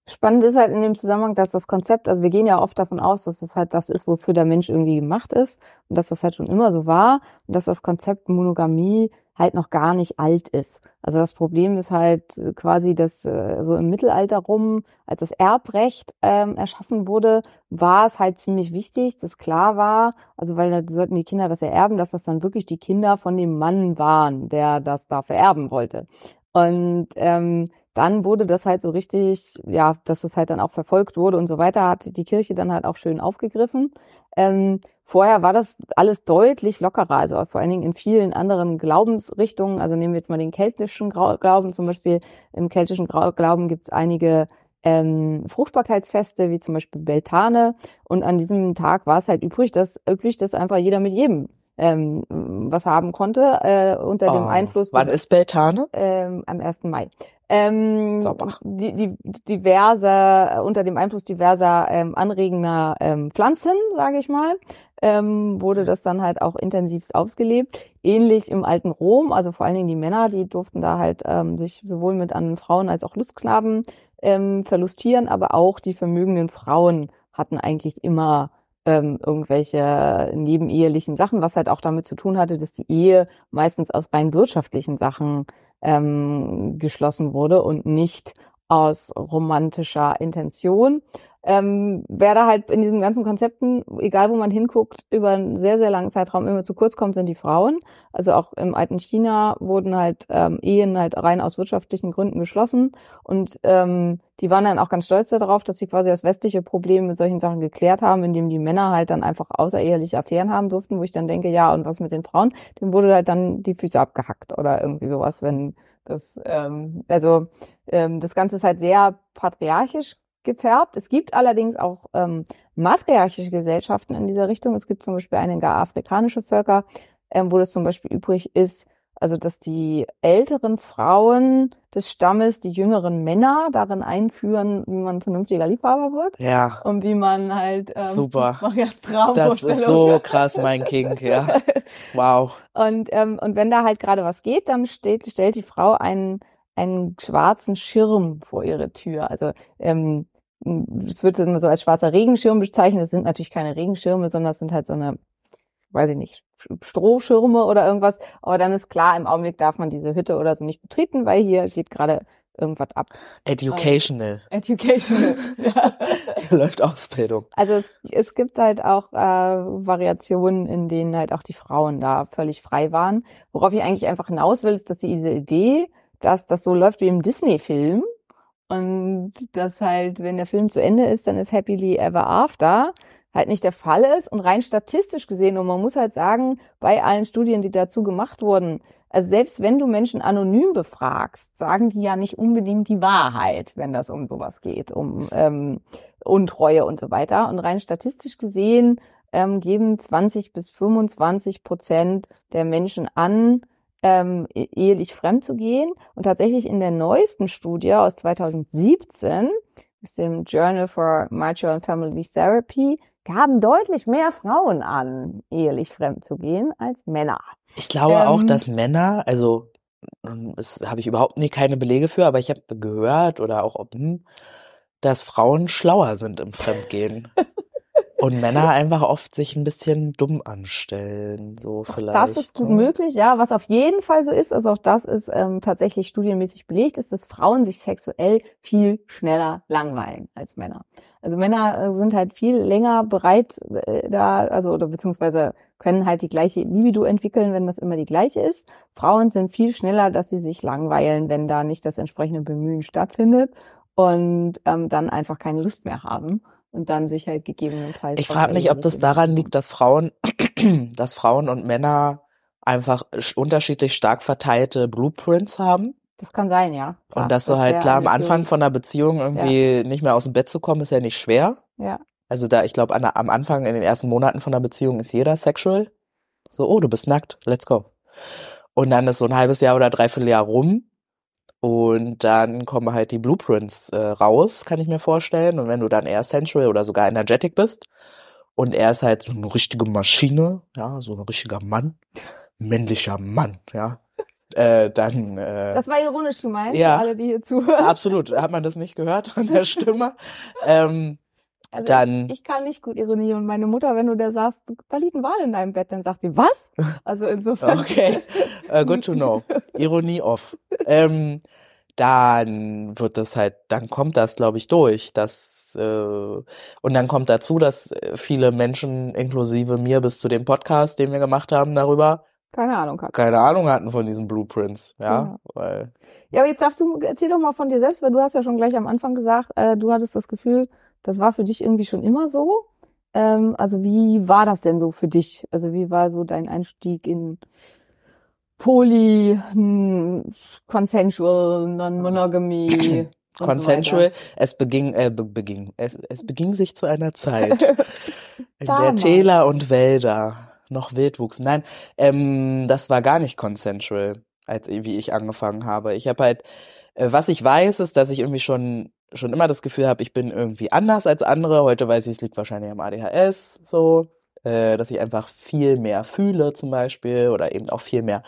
Spannend ist halt in dem Zusammenhang, dass das Konzept, also wir gehen ja oft davon aus, dass es halt das ist, wofür der Mensch irgendwie gemacht ist und dass das halt schon immer so war und dass das Konzept Monogamie halt noch gar nicht alt ist. Also das Problem ist halt äh, quasi, dass äh, so im Mittelalter rum, als das Erbrecht ähm, erschaffen wurde, war es halt ziemlich wichtig, dass klar war, also weil da sollten die Kinder das ererben, dass das dann wirklich die Kinder von dem Mann waren, der das da vererben wollte. Und ähm, dann wurde das halt so richtig, ja, dass es halt dann auch verfolgt wurde und so weiter, hat die Kirche dann halt auch schön aufgegriffen. Ähm, vorher war das alles deutlich lockerer, also vor allen Dingen in vielen anderen Glaubensrichtungen. Also nehmen wir jetzt mal den keltischen Glauben zum Beispiel. Im keltischen Glauben gibt es einige ähm, Fruchtbarkeitsfeste, wie zum Beispiel Beltane. Und an diesem Tag war es halt übrig, dass üblich, dass einfach jeder mit jedem ähm, was haben konnte äh, unter dem Oh, Einfluss Wann ist Beltane? ähm, am 1. Mai. Ähm, Sauber. die, die, diverse, unter dem Einfluss diverser ähm, anregender ähm, Pflanzen, sage ich mal, ähm, wurde das dann halt auch intensivst ausgelebt. Ähnlich im alten Rom, also vor allen Dingen die Männer, die durften da halt ähm, sich sowohl mit anderen Frauen als auch Lustknaben ähm, verlustieren, aber auch die vermögenden Frauen hatten eigentlich immer ähm, irgendwelche nebenehelichen Sachen, was halt auch damit zu tun hatte, dass die Ehe meistens aus rein wirtschaftlichen Sachen ähm, geschlossen wurde und nicht aus romantischer Intention. Ähm, wer da halt in diesen ganzen Konzepten, egal wo man hinguckt, über einen sehr, sehr langen Zeitraum immer zu kurz kommt, sind die Frauen. Also auch im alten China wurden halt ähm, Ehen halt rein aus wirtschaftlichen Gründen geschlossen. Und ähm, die waren dann auch ganz stolz darauf, dass sie quasi das westliche Problem mit solchen Sachen geklärt haben, indem die Männer halt dann einfach außereheliche Affären haben durften, wo ich dann denke, ja, und was mit den Frauen? Dem wurde halt dann die Füße abgehackt oder irgendwie sowas, wenn das, ähm, also ähm, das Ganze ist halt sehr patriarchisch gefärbt. Es gibt allerdings auch ähm, matriarchische Gesellschaften in dieser Richtung. Es gibt zum Beispiel einige afrikanische Völker, ähm, wo das zum Beispiel übrig ist, also dass die älteren Frauen des Stammes die jüngeren Männer darin einführen, wie man vernünftiger Liebhaber wird Ja, und wie man halt ähm, Super. ja das ist so krass, mein King, ja. Wow. Und, ähm, und wenn da halt gerade was geht, dann steht, stellt die Frau einen, einen schwarzen Schirm vor ihre Tür. Also ähm, es wird immer so als schwarzer Regenschirm bezeichnet. Das sind natürlich keine Regenschirme, sondern das sind halt so eine, weiß ich nicht, Strohschirme oder irgendwas. Aber dann ist klar, im Augenblick darf man diese Hütte oder so nicht betreten, weil hier geht gerade irgendwas ab. Educational. Education. ja. Hier läuft Ausbildung. Also es, es gibt halt auch äh, Variationen, in denen halt auch die Frauen da völlig frei waren. Worauf ich eigentlich einfach hinaus will, ist, dass diese Idee, dass das so läuft wie im Disney-Film und dass halt, wenn der Film zu Ende ist, dann ist Happily Ever After, halt nicht der Fall ist und rein statistisch gesehen, und man muss halt sagen, bei allen Studien, die dazu gemacht wurden, also selbst wenn du Menschen anonym befragst, sagen die ja nicht unbedingt die Wahrheit, wenn das um sowas geht, um ähm, Untreue und so weiter. Und rein statistisch gesehen ähm, geben 20 bis 25 Prozent der Menschen an, ähm, e- ehelich fremd zu gehen. Und tatsächlich in der neuesten Studie aus 2017 aus dem Journal for Marital and Family Therapy gaben deutlich mehr Frauen an, ehelich fremd zu gehen als Männer. Ich glaube auch, Ähm, dass Männer, also ähm, das habe ich überhaupt nie keine Belege für, aber ich habe gehört oder auch ob, dass Frauen schlauer sind im Fremdgehen. Und Männer einfach oft sich ein bisschen dumm anstellen, so vielleicht. Das ist gut ne? möglich, ja. Was auf jeden Fall so ist, also auch das ist ähm, tatsächlich studienmäßig belegt, ist, dass Frauen sich sexuell viel schneller langweilen als Männer. Also Männer äh, sind halt viel länger bereit, äh, da, also oder beziehungsweise können halt die gleiche Libido entwickeln, wenn das immer die gleiche ist. Frauen sind viel schneller, dass sie sich langweilen, wenn da nicht das entsprechende Bemühen stattfindet und ähm, dann einfach keine Lust mehr haben und dann sich halt gegebenenfalls. Ich frage mich, ob das daran liegt, dass Frauen, dass Frauen und Männer einfach sch- unterschiedlich stark verteilte Blueprints haben. Das kann sein, ja. Klar, und dass du das halt wäre klar am Anfang von einer Beziehung irgendwie nicht mehr aus dem Bett zu kommen, ist ja nicht schwer. Ja. Also da, ich glaube, am Anfang, in den ersten Monaten von einer Beziehung ist jeder sexual. So, oh, du bist nackt, let's go. Und dann ist so ein halbes Jahr oder dreiviertel Jahr rum. Und dann kommen halt die Blueprints äh, raus, kann ich mir vorstellen. Und wenn du dann eher sensual oder sogar energetic bist und er ist halt so eine richtige Maschine, ja, so ein richtiger Mann, männlicher Mann, ja, äh, dann äh, Das war ironisch gemeint, Ja. für alle, die hier zuhören. absolut, hat man das nicht gehört an der Stimme? ähm, Also dann- Ich kann nicht gut Ironie und meine Mutter, wenn du der sagst, da liegt ein Wal in deinem Bett, dann sagt sie, was? Also insofern. Okay, äh, good to know. Ironie off. Ähm, dann wird das halt, dann kommt das, glaube ich, durch. Das, äh, und dann kommt dazu, dass äh, viele Menschen, inklusive mir bis zu dem Podcast, den wir gemacht haben darüber, Keine Ahnung, hat. keine Ahnung hatten von diesen Blueprints. Ja, Ja. weil Ja, aber jetzt darfst du, erzähl doch mal von dir selbst, weil du hast ja schon gleich am Anfang gesagt, äh, du hattest das Gefühl, das war für dich irgendwie schon immer so. Ähm, also wie war das denn so für dich? Also wie war so dein Einstieg in Poly, hm, Consensual, Non-Monogamy? so consensual, weiter? es beging, äh, be beging, es, es beging sich zu einer Zeit, in der. Täler und Wälder noch wild wuchsen. Nein, ähm, das war gar nicht consensual, als wie ich angefangen habe. Ich habe halt, äh, was ich weiß, ist, dass ich irgendwie schon schon immer das Gefühl habe, ich bin irgendwie anders als andere. Heute weiß ich, es liegt wahrscheinlich am ADHS, so, äh, dass ich einfach viel mehr fühle zum Beispiel oder eben auch viel mehr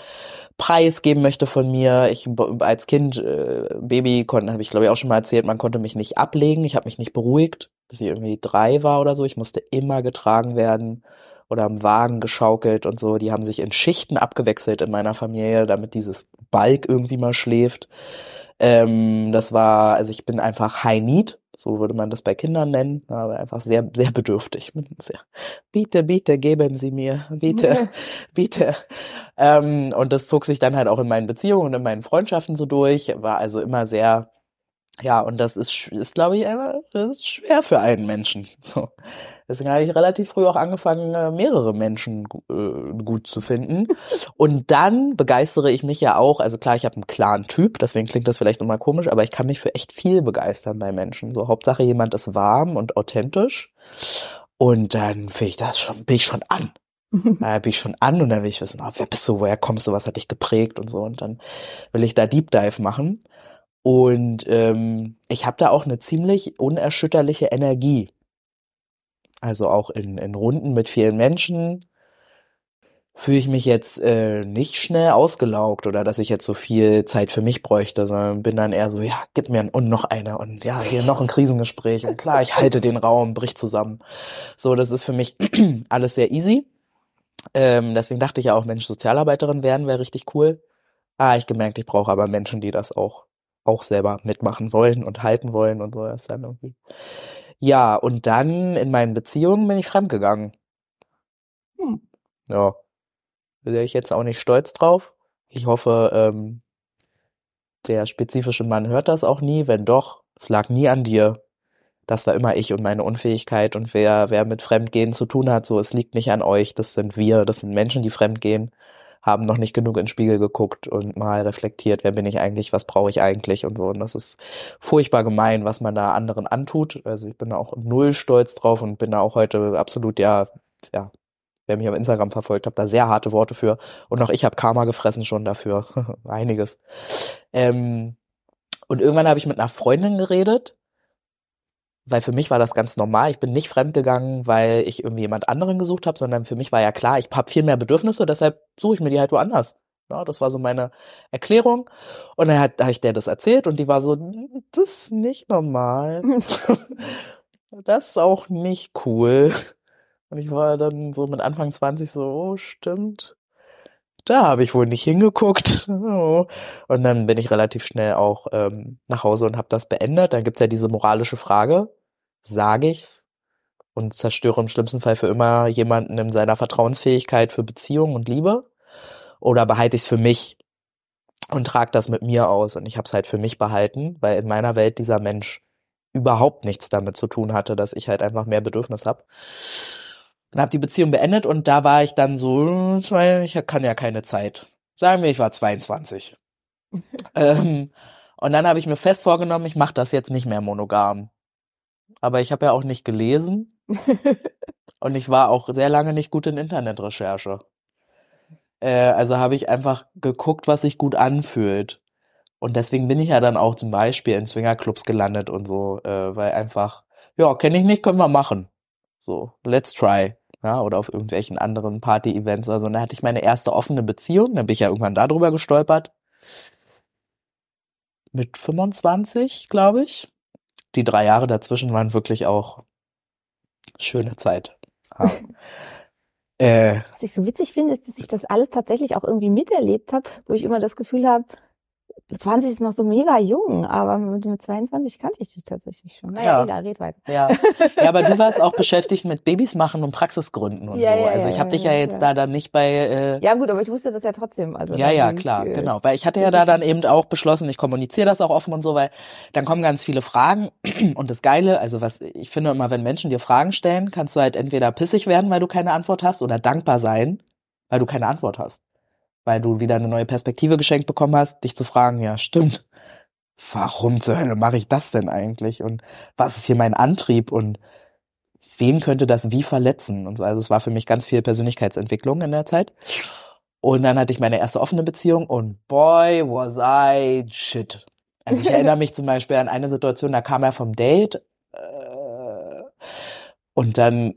Preis geben möchte von mir. Ich als Kind, äh, Baby, konnte, habe ich glaube ich auch schon mal erzählt, man konnte mich nicht ablegen. Ich habe mich nicht beruhigt, bis ich irgendwie drei war oder so. Ich musste immer getragen werden oder am Wagen geschaukelt und so. Die haben sich in Schichten abgewechselt in meiner Familie, damit dieses Balk irgendwie mal schläft. Ähm, das war, also ich bin einfach High Need, so würde man das bei Kindern nennen, aber einfach sehr, sehr bedürftig. Sehr, bitte, bitte, geben Sie mir, bitte, bitte. Ähm, und das zog sich dann halt auch in meinen Beziehungen und in meinen Freundschaften so durch, war also immer sehr, ja, und das ist, ist glaube ich, einfach, das ist schwer für einen Menschen. So. Deswegen habe ich relativ früh auch angefangen, äh, mehrere Menschen äh, gut zu finden. Und dann begeistere ich mich ja auch, also klar, ich habe einen klaren Typ, deswegen klingt das vielleicht immer komisch, aber ich kann mich für echt viel begeistern bei Menschen. So Hauptsache jemand ist warm und authentisch. Und dann finde ich das schon, bin ich schon an. Da bin ich schon an und dann will ich wissen, ah, wer bist du, woher kommst du, was hat dich geprägt und so. Und dann will ich da Deep Dive machen. Und ähm, ich habe da auch eine ziemlich unerschütterliche Energie. Also auch in, in Runden mit vielen Menschen fühle ich mich jetzt äh, nicht schnell ausgelaugt oder dass ich jetzt so viel Zeit für mich bräuchte, sondern bin dann eher so, ja, gib mir ein, und noch einer und ja, hier noch ein Krisengespräch und klar, ich halte den Raum, brich zusammen. So, das ist für mich alles sehr easy. Ähm, deswegen dachte ich ja auch, Mensch, Sozialarbeiterin werden wäre richtig cool. Ah, ich gemerkt, ich brauche aber Menschen, die das auch auch selber mitmachen wollen und halten wollen und so das dann irgendwie. Ja, und dann in meinen Beziehungen bin ich fremdgegangen. Hm. Ja. Wäre ich jetzt auch nicht stolz drauf. Ich hoffe, ähm, der spezifische Mann hört das auch nie. Wenn doch, es lag nie an dir. Das war immer ich und meine Unfähigkeit. Und wer, wer mit Fremdgehen zu tun hat, so, es liegt nicht an euch. Das sind wir. Das sind Menschen, die fremdgehen, haben noch nicht genug in den Spiegel geguckt und mal reflektiert, wer bin ich eigentlich, was brauche ich eigentlich und so. Und das ist furchtbar gemein, was man da anderen antut. Also ich bin da auch null stolz drauf und bin da auch heute absolut, ja, ja, wer mich auf Instagram verfolgt, habe da sehr harte Worte für. Und auch ich habe Karma gefressen schon dafür. Einiges. Ähm, und irgendwann habe ich mit einer Freundin geredet, weil für mich war das ganz normal. Ich bin nicht fremdgegangen, weil ich irgendwie jemand anderen gesucht habe, sondern für mich war ja klar, ich habe viel mehr Bedürfnisse, deshalb suche ich mir die halt woanders. Ja, das war so meine Erklärung. Und dann hat, da habe ich der das erzählt und die war so, das ist nicht normal. das ist auch nicht cool. Und ich war dann so mit Anfang 20 so, oh, stimmt. Da habe ich wohl nicht hingeguckt. Oh. Und dann bin ich relativ schnell auch ähm, nach Hause und habe das beendet. Dann gibt's ja diese moralische Frage, sage ich's und zerstöre im schlimmsten Fall für immer jemanden in seiner Vertrauensfähigkeit für Beziehung und Liebe? Oder behalte ich's für mich und trage das mit mir aus? Und ich habe es halt für mich behalten, weil in meiner Welt dieser Mensch überhaupt nichts damit zu tun hatte, dass ich halt einfach mehr Bedürfnis habe. Und habe die Beziehung beendet und da war ich dann so, ich kann ja keine Zeit. Sagen wir, ich war 22. ähm, und dann habe ich mir fest vorgenommen, ich mache das jetzt nicht mehr monogam. Aber ich habe ja auch nicht gelesen und ich war auch sehr lange nicht gut in Internetrecherche. Äh, also habe ich einfach geguckt, was sich gut anfühlt. Und deswegen bin ich ja dann auch zum Beispiel in Swingerclubs gelandet und so, äh, weil einfach, ja, kenne ich nicht, können wir machen. So, let's try. Ja, oder auf irgendwelchen anderen Party-Events oder so. Und da hatte ich meine erste offene Beziehung. Dann bin ich ja irgendwann darüber gestolpert. Mit 25, glaube ich. Die drei Jahre dazwischen waren wirklich auch schöne Zeit. Ja. äh, Was ich so witzig finde, ist, dass ich das alles tatsächlich auch irgendwie miterlebt habe, wo ich immer das Gefühl habe, 20 ist noch so mega jung, aber mit, mit 22 kannte ich dich tatsächlich schon. Naja, Ja. Ela, red weiter. Ja. ja, aber du warst auch beschäftigt mit Babys machen und Praxisgründen und Ja, so. ja, also ich habe dich ja jetzt da dann nicht bei äh, Ja gut, aber ich wusste das ja trotzdem. Also Ja, ja, klar, äh, genau. Weil ich hatte ja da dann eben auch beschlossen, ich kommuniziere das auch offen und so, weil dann kommen ganz viele Fragen. Und das Geile, also was ich finde immer, wenn Menschen dir Fragen stellen, kannst du halt entweder pissig werden, weil du keine Antwort hast, oder dankbar sein, weil du keine Antwort hast. Weil du wieder eine neue Perspektive geschenkt bekommen hast, dich zu fragen, ja, stimmt. Warum zur Hölle mache ich das denn eigentlich? Und was ist hier mein Antrieb? Und wen könnte das wie verletzen? Und so. Also es war für mich ganz viel Persönlichkeitsentwicklung in der Zeit. Und dann hatte ich meine erste offene Beziehung und boy, was I shit. Also ich erinnere mich zum Beispiel an eine Situation, da kam er vom Date äh, und dann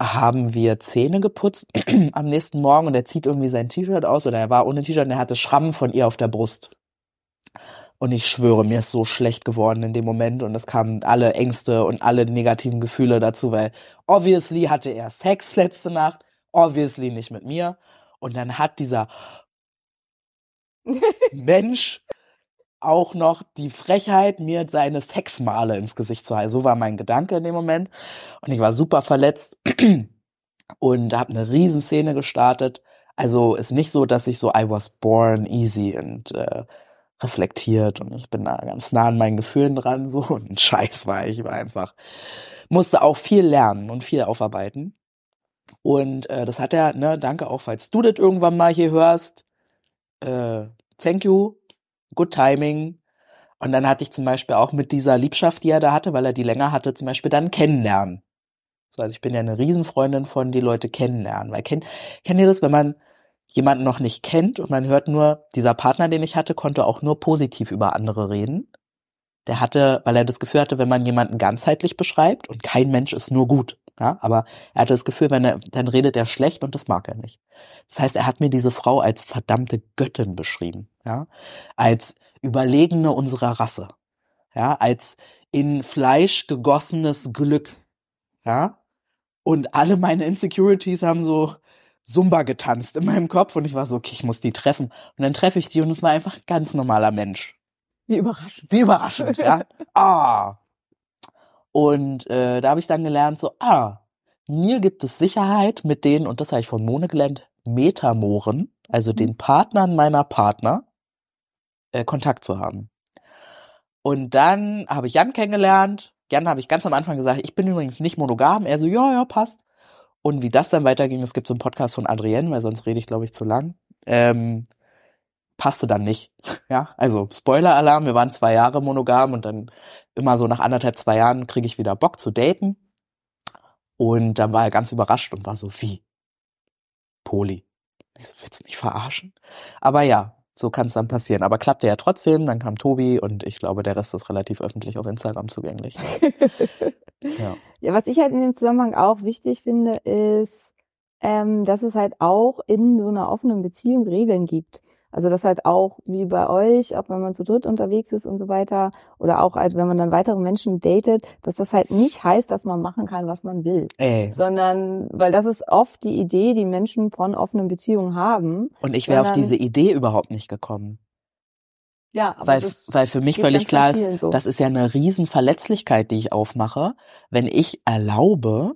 haben wir Zähne geputzt am nächsten Morgen und er zieht irgendwie sein T-Shirt aus oder er war ohne T-Shirt und er hatte Schrammen von ihr auf der Brust. Und ich schwöre, mir ist so schlecht geworden in dem Moment und es kamen alle Ängste und alle negativen Gefühle dazu, weil obviously hatte er Sex letzte Nacht, obviously nicht mit mir. Und dann hat dieser Mensch auch noch die Frechheit, mir seine Sexmale ins Gesicht zu halten. So war mein Gedanke in dem Moment. Und ich war super verletzt und habe eine Riesenszene gestartet. Also ist nicht so, dass ich so I was born easy und äh, reflektiert und ich bin da ganz nah an meinen Gefühlen dran. So und ein Scheiß war ich, war einfach musste auch viel lernen und viel aufarbeiten. Und äh, das hat er, ne, danke auch, falls du das irgendwann mal hier hörst. Äh, thank you, good timing. Und dann hatte ich zum Beispiel auch mit dieser Liebschaft, die er da hatte, weil er die länger hatte, zum Beispiel dann kennenlernen. So, also ich bin ja eine Riesenfreundin von die Leute kennenlernen. Weil kennt, kennt ihr das, wenn man jemanden noch nicht kennt und man hört nur, dieser Partner, den ich hatte, konnte auch nur positiv über andere reden. Der hatte, weil er das Gefühl hatte, wenn man jemanden ganzheitlich beschreibt und kein Mensch ist nur gut, ja, aber er hatte das Gefühl, wenn er, dann redet er schlecht und das mag er nicht. Das heißt, er hat mir diese Frau als verdammte Göttin beschrieben, ja, als Überlegene unserer Rasse, ja, als in Fleisch gegossenes Glück, ja, und alle meine Insecurities haben so Zumba getanzt in meinem Kopf und ich war so, okay, ich muss die treffen. Und dann treffe ich die und es war einfach ein ganz normaler Mensch. Wie überraschend. Wie überraschend, ja. Ah. Und äh, da habe ich dann gelernt, so, ah, mir gibt es Sicherheit mit denen, und das habe ich von Mone gelernt, Metamoren, also den Partnern meiner Partner, äh, Kontakt zu haben. Und dann habe ich Jan kennengelernt. Jan habe ich ganz am Anfang gesagt, ich bin übrigens nicht monogam. Er so, ja, ja, passt. Und wie das dann weiterging, es gibt so einen Podcast von Adrienne, weil sonst rede ich, glaube ich, zu lang. Ähm, passte dann nicht. Ja, also Spoiler-Alarm, wir waren zwei Jahre monogam und dann immer so nach anderthalb, zwei Jahren kriege ich wieder Bock zu daten. Und dann war er ganz überrascht und war so, wie? Poli. Ich so, willst du mich verarschen? Aber ja, so kann es dann passieren. Aber klappte ja trotzdem, dann kam Tobi und ich glaube, der Rest ist relativ öffentlich auf Instagram zugänglich. Ja. Ja, was ich halt in dem Zusammenhang auch wichtig finde, ist, ähm, dass es halt auch in so einer offenen Beziehung Regeln gibt. Also das halt auch wie bei euch, auch wenn man zu dritt unterwegs ist und so weiter, oder auch halt, wenn man dann weitere Menschen datet, dass das halt nicht heißt, dass man machen kann, was man will. Ey. Sondern, weil das ist oft die Idee, die Menschen von offenen Beziehungen haben. Und ich wäre auf diese Idee überhaupt nicht gekommen. Ja, aber Weil, weil für mich völlig klar ist, so. das ist ja eine riesen Verletzlichkeit, die ich aufmache, wenn ich erlaube,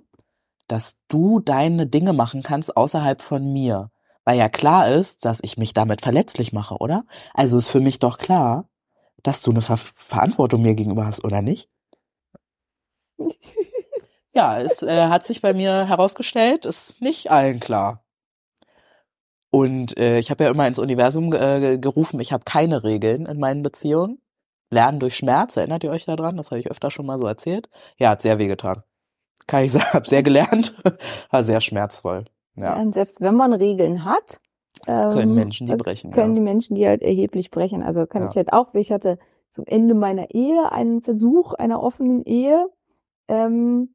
dass du deine Dinge machen kannst außerhalb von mir. Weil ja klar ist, dass ich mich damit verletzlich mache, oder? Also ist für mich doch klar, dass du eine Ver Verantwortung mir gegenüber hast, oder nicht? Ja, es äh, hat sich bei mir herausgestellt, ist nicht allen klar. Und äh, ich habe ja immer ins Universum äh, gerufen, ich habe keine Regeln in meinen Beziehungen. Lernen durch Schmerz, erinnert ihr euch daran? Das habe ich öfter schon mal so erzählt. Ja, hat sehr wehgetan. Kann ich sagen, habe sehr gelernt, war sehr schmerzvoll. Ja. Ja, Und selbst wenn man Regeln hat, ähm, können Menschen die äh, brechen. können die Ja. Menschen die halt erheblich brechen. Also kann Ja. ich halt auch, ich hatte zum Ende meiner Ehe einen Versuch einer offenen Ehe. Ähm,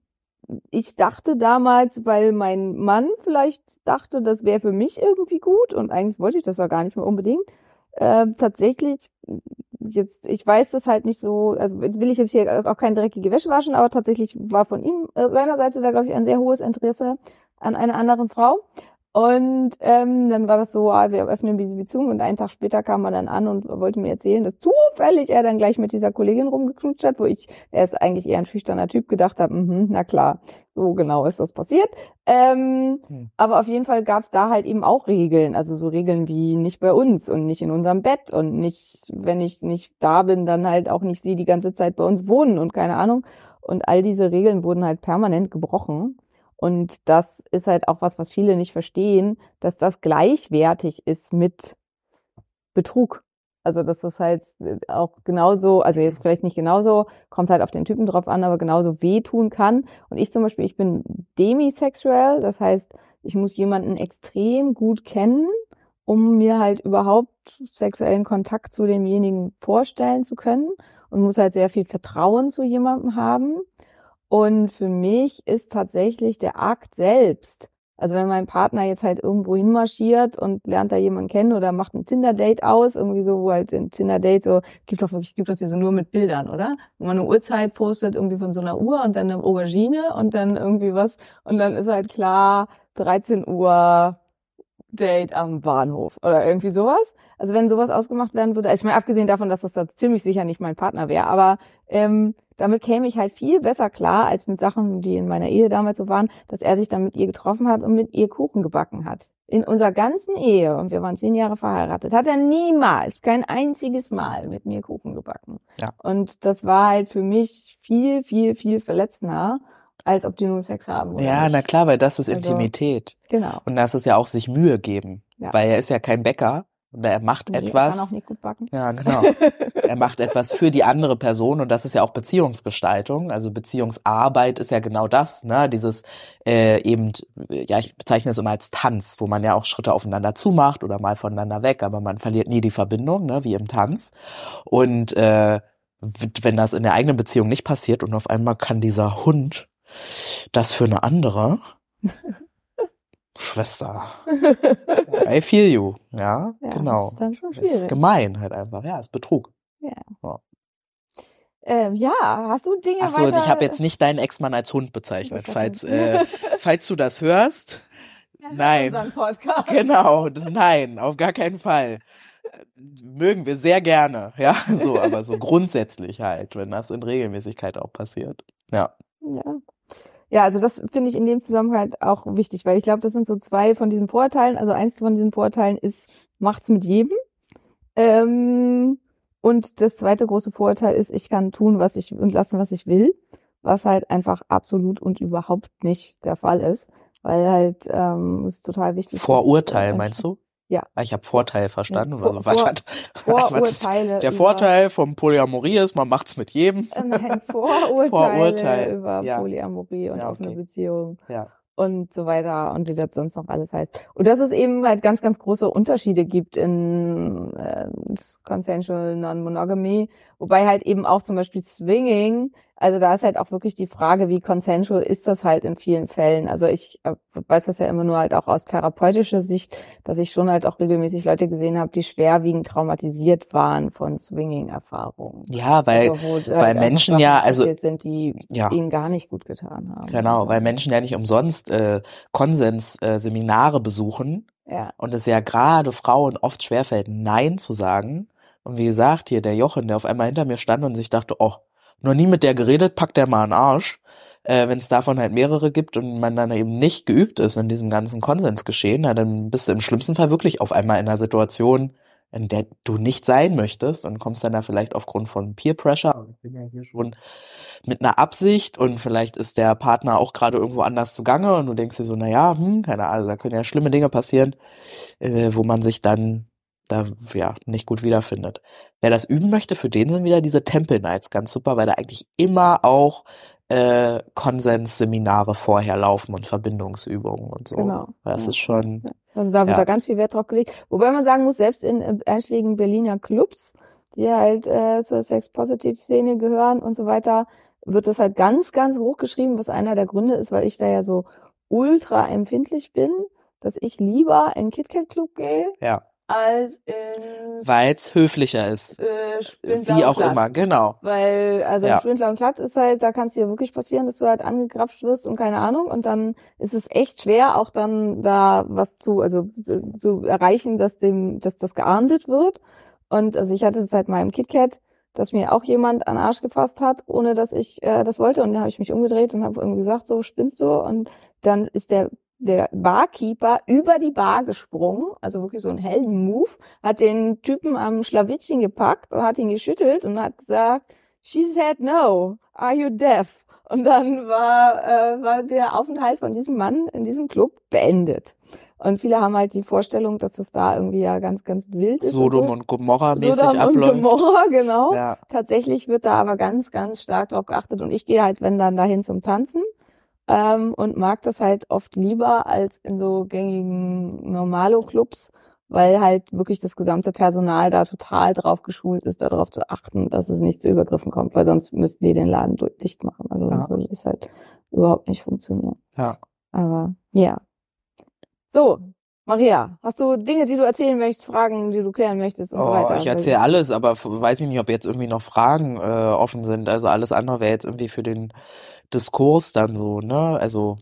ich dachte damals, weil mein Mann vielleicht dachte, das wäre für mich irgendwie gut und eigentlich wollte ich das ja gar nicht mehr unbedingt. Ähm, tatsächlich, jetzt, ich weiß das halt nicht so, also jetzt will ich jetzt hier auch keine dreckige Wäsche waschen, aber tatsächlich war von ihm, äh, seiner Seite da, glaube ich, ein sehr hohes Interesse an einer anderen Frau. Und ähm, dann war das so, ah, wir öffnen diese Beziehung und einen Tag später kam er dann an und wollte mir erzählen, dass zufällig er dann gleich mit dieser Kollegin rumgeknutscht hat, wo ich, er ist eigentlich eher ein schüchterner Typ, gedacht habe, mhm, na klar, so genau ist das passiert. Ähm, Hm. Aber auf jeden Fall gab es da halt eben auch Regeln, also so Regeln wie nicht bei uns und nicht in unserem Bett und nicht, wenn ich nicht da bin, dann halt auch nicht sie die ganze Zeit bei uns wohnen und keine Ahnung. Und all diese Regeln wurden halt permanent gebrochen. Und das ist halt auch was, was viele nicht verstehen, dass das gleichwertig ist mit Betrug. Also dass das halt äh, auch genauso, also jetzt vielleicht nicht genauso, kommt halt auf den Typen drauf an, aber genauso wehtun kann. Und ich zum Beispiel, ich bin demisexuell, das heißt, ich muss jemanden extrem gut kennen, um mir halt überhaupt sexuellen Kontakt zu demjenigen vorstellen zu können und muss halt sehr viel Vertrauen zu jemandem haben. Und für mich ist tatsächlich der Akt selbst, also wenn mein Partner jetzt halt irgendwo hinmarschiert und lernt da jemanden kennen oder macht ein Tinder-Date aus, irgendwie so, wo halt ein Tinder-Date so, gibt doch wirklich, gibt doch diese nur mit Bildern, oder? Wo man eine Uhrzeit postet, irgendwie von so einer Uhr und dann eine Aubergine und dann irgendwie was und dann ist halt klar, 13 Uhr Date am Bahnhof oder irgendwie sowas. Also wenn sowas ausgemacht werden würde, also ich meine, abgesehen davon, dass das da ziemlich sicher nicht mein Partner wäre, aber ähm, damit käme ich halt viel besser klar, als mit Sachen, die in meiner Ehe damals so waren, dass er sich dann mit ihr getroffen hat und mit ihr Kuchen gebacken hat. In unserer ganzen Ehe, und wir waren zehn Jahre verheiratet, hat er niemals, kein einziges Mal mit mir Kuchen gebacken. Ja. Und das war halt für mich viel, viel, viel verletzender, als ob die nur Sex haben oder Ja, nicht. na klar, weil das ist Also- Intimität. Genau. Und das ist ja auch sich Mühe geben. Ja. Weil er ist ja kein Bäcker und er macht Nee, etwas. Kann auch nicht gut backen. Ja, genau. er macht etwas für die andere Person und das ist ja auch Beziehungsgestaltung. Also Beziehungsarbeit ist ja genau das, ne? Dieses äh, eben, ja, ich bezeichne es immer als Tanz, wo man ja auch Schritte aufeinander zumacht oder mal voneinander weg, aber man verliert nie die Verbindung, ne? Wie im Tanz. Und äh, wenn das in der eigenen Beziehung nicht passiert und auf einmal kann dieser Hund das für eine andere Schwester. I feel you, ja, Ja, genau. Das ist dann schon Das ist schwierig. gemein halt einfach, ja, ist Betrug. Ähm, ja, hast du Dinge Ach so, weiter? ich habe jetzt nicht deinen Ex-Mann als Hund bezeichnet, Ich falls, äh, falls du das hörst. Nein, unseren Podcast. genau, nein, auf gar keinen Fall. Mögen wir sehr gerne, ja, so, aber so grundsätzlich halt, wenn das in Regelmäßigkeit auch passiert. Ja, Ja. Ja, also das finde ich in dem Zusammenhang halt auch wichtig, weil ich glaube, das sind so zwei von diesen Vorteilen. Also eins von diesen Vorteilen ist, macht's mit jedem. Ähm, und das zweite große Vorteil ist, ich kann tun, was ich und lassen, was ich will, was halt einfach absolut und überhaupt nicht der Fall ist, weil halt ähm, es total wichtig ist. Vorurteil, dass- meinst du? Ja. Ah, Ich habe Vorteil verstanden. Vor- was, was, was Vorurteile. der Vorteil vom Polyamorie ist, man macht's mit jedem. Äh, Nein, Vorurteile Vorurteil, über ja. Polyamorie und Ja, offene okay. Beziehungen Ja. und so weiter und wie das sonst noch alles heißt. Und dass es eben halt ganz, ganz große Unterschiede gibt in äh, Consensual Non-Monogamy, wobei halt eben auch zum Beispiel Swinging, also da ist halt auch wirklich die Frage, wie consensual ist das halt in vielen Fällen. Also ich äh, weiß das ja immer nur halt auch aus therapeutischer Sicht, dass ich schon halt auch regelmäßig Leute gesehen habe, die schwerwiegend traumatisiert waren von Swinging-Erfahrungen. Ja, weil, Also, halt weil Menschen ja, also sind, die ja. ihnen gar nicht gut getan haben. Genau, weil Menschen ja nicht umsonst äh, Konsens-Seminare besuchen Ja, und es ja gerade Frauen oft schwerfällt, Nein zu sagen. Und wie gesagt, hier der Jochen, der auf einmal hinter mir stand und sich dachte, oh, noch nie mit der geredet, packt der mal einen Arsch. Äh, Wenn es davon halt mehrere gibt und man dann eben nicht geübt ist in diesem ganzen Konsensgeschehen, na, dann bist du im schlimmsten Fall wirklich auf einmal in einer Situation, in der du nicht sein möchtest und kommst dann da vielleicht aufgrund von Peer Pressure, ich bin ja hier schon mit einer Absicht und vielleicht ist der Partner auch gerade irgendwo anders zugange und du denkst dir so, na ja, hm, keine Ahnung, da können ja schlimme Dinge passieren, äh, wo man sich dann da ja nicht gut wiederfindet. Wer das üben möchte, für den sind wieder diese Temple Nights ganz super, weil da eigentlich immer auch äh, Konsensseminare vorher laufen und Verbindungsübungen und so. Genau, Das ja. ist schon, also da wird Ja. da ganz viel Wert drauf gelegt. Wobei man sagen muss, selbst in äh, einschlägigen Berliner Clubs, die halt äh, zur Sex-Positive-Szene gehören und so weiter, wird das halt ganz, ganz hoch geschrieben, was einer der Gründe ist, weil ich da ja so ultra empfindlich bin, dass ich lieber in KitKat Club gehe, ja, als in weil es höflicher ist. äh, Wie auch immer, genau. Weil, also Ja. Sprintler und Glatt ist halt, da kann es dir wirklich passieren, dass du halt angegrapscht wirst und keine Ahnung. Und dann ist es echt schwer, auch dann da was zu, also zu, erreichen, dass dem, dass das geahndet wird. Und also ich hatte es halt mal im KitKat, dass mir auch jemand an den Arsch gefasst hat, ohne dass ich äh, das wollte. Und dann habe ich mich umgedreht und habe irgendwie gesagt, so spinnst du. Und dann ist der der Barkeeper über die Bar gesprungen, also wirklich so ein Helden-Move, hat den Typen am Schlawittchen gepackt und hat ihn geschüttelt und hat gesagt, she said no, are you deaf? Und dann war, äh, war der Aufenthalt von diesem Mann in diesem Club beendet. Und viele haben halt die Vorstellung, dass es da irgendwie ja ganz, ganz wild ist. Sodom und, so. und Gomorra-mäßig Sodom und abläuft. Gomorra, genau. Ja, Tatsächlich wird da aber ganz, ganz stark drauf geachtet. Und ich gehe halt, wenn dann dahin zum Tanzen ähm, und mag das halt oft lieber als in so gängigen Normalo-Clubs, weil halt wirklich das gesamte Personal da total drauf geschult ist, darauf zu achten, dass es nicht zu Übergriffen kommt, weil sonst müssten die den Laden dicht machen. Also sonst Ja. würde es halt überhaupt nicht funktionieren. ja. Aber ja. So, Maria, hast du Dinge, die du erzählen möchtest, Fragen, die du klären möchtest und so Oh, weiter? ich erzähle alles, aber weiß ich nicht, ob jetzt irgendwie noch Fragen äh, offen sind. Also alles andere wäre jetzt irgendwie für den Diskurs dann so, ne? Also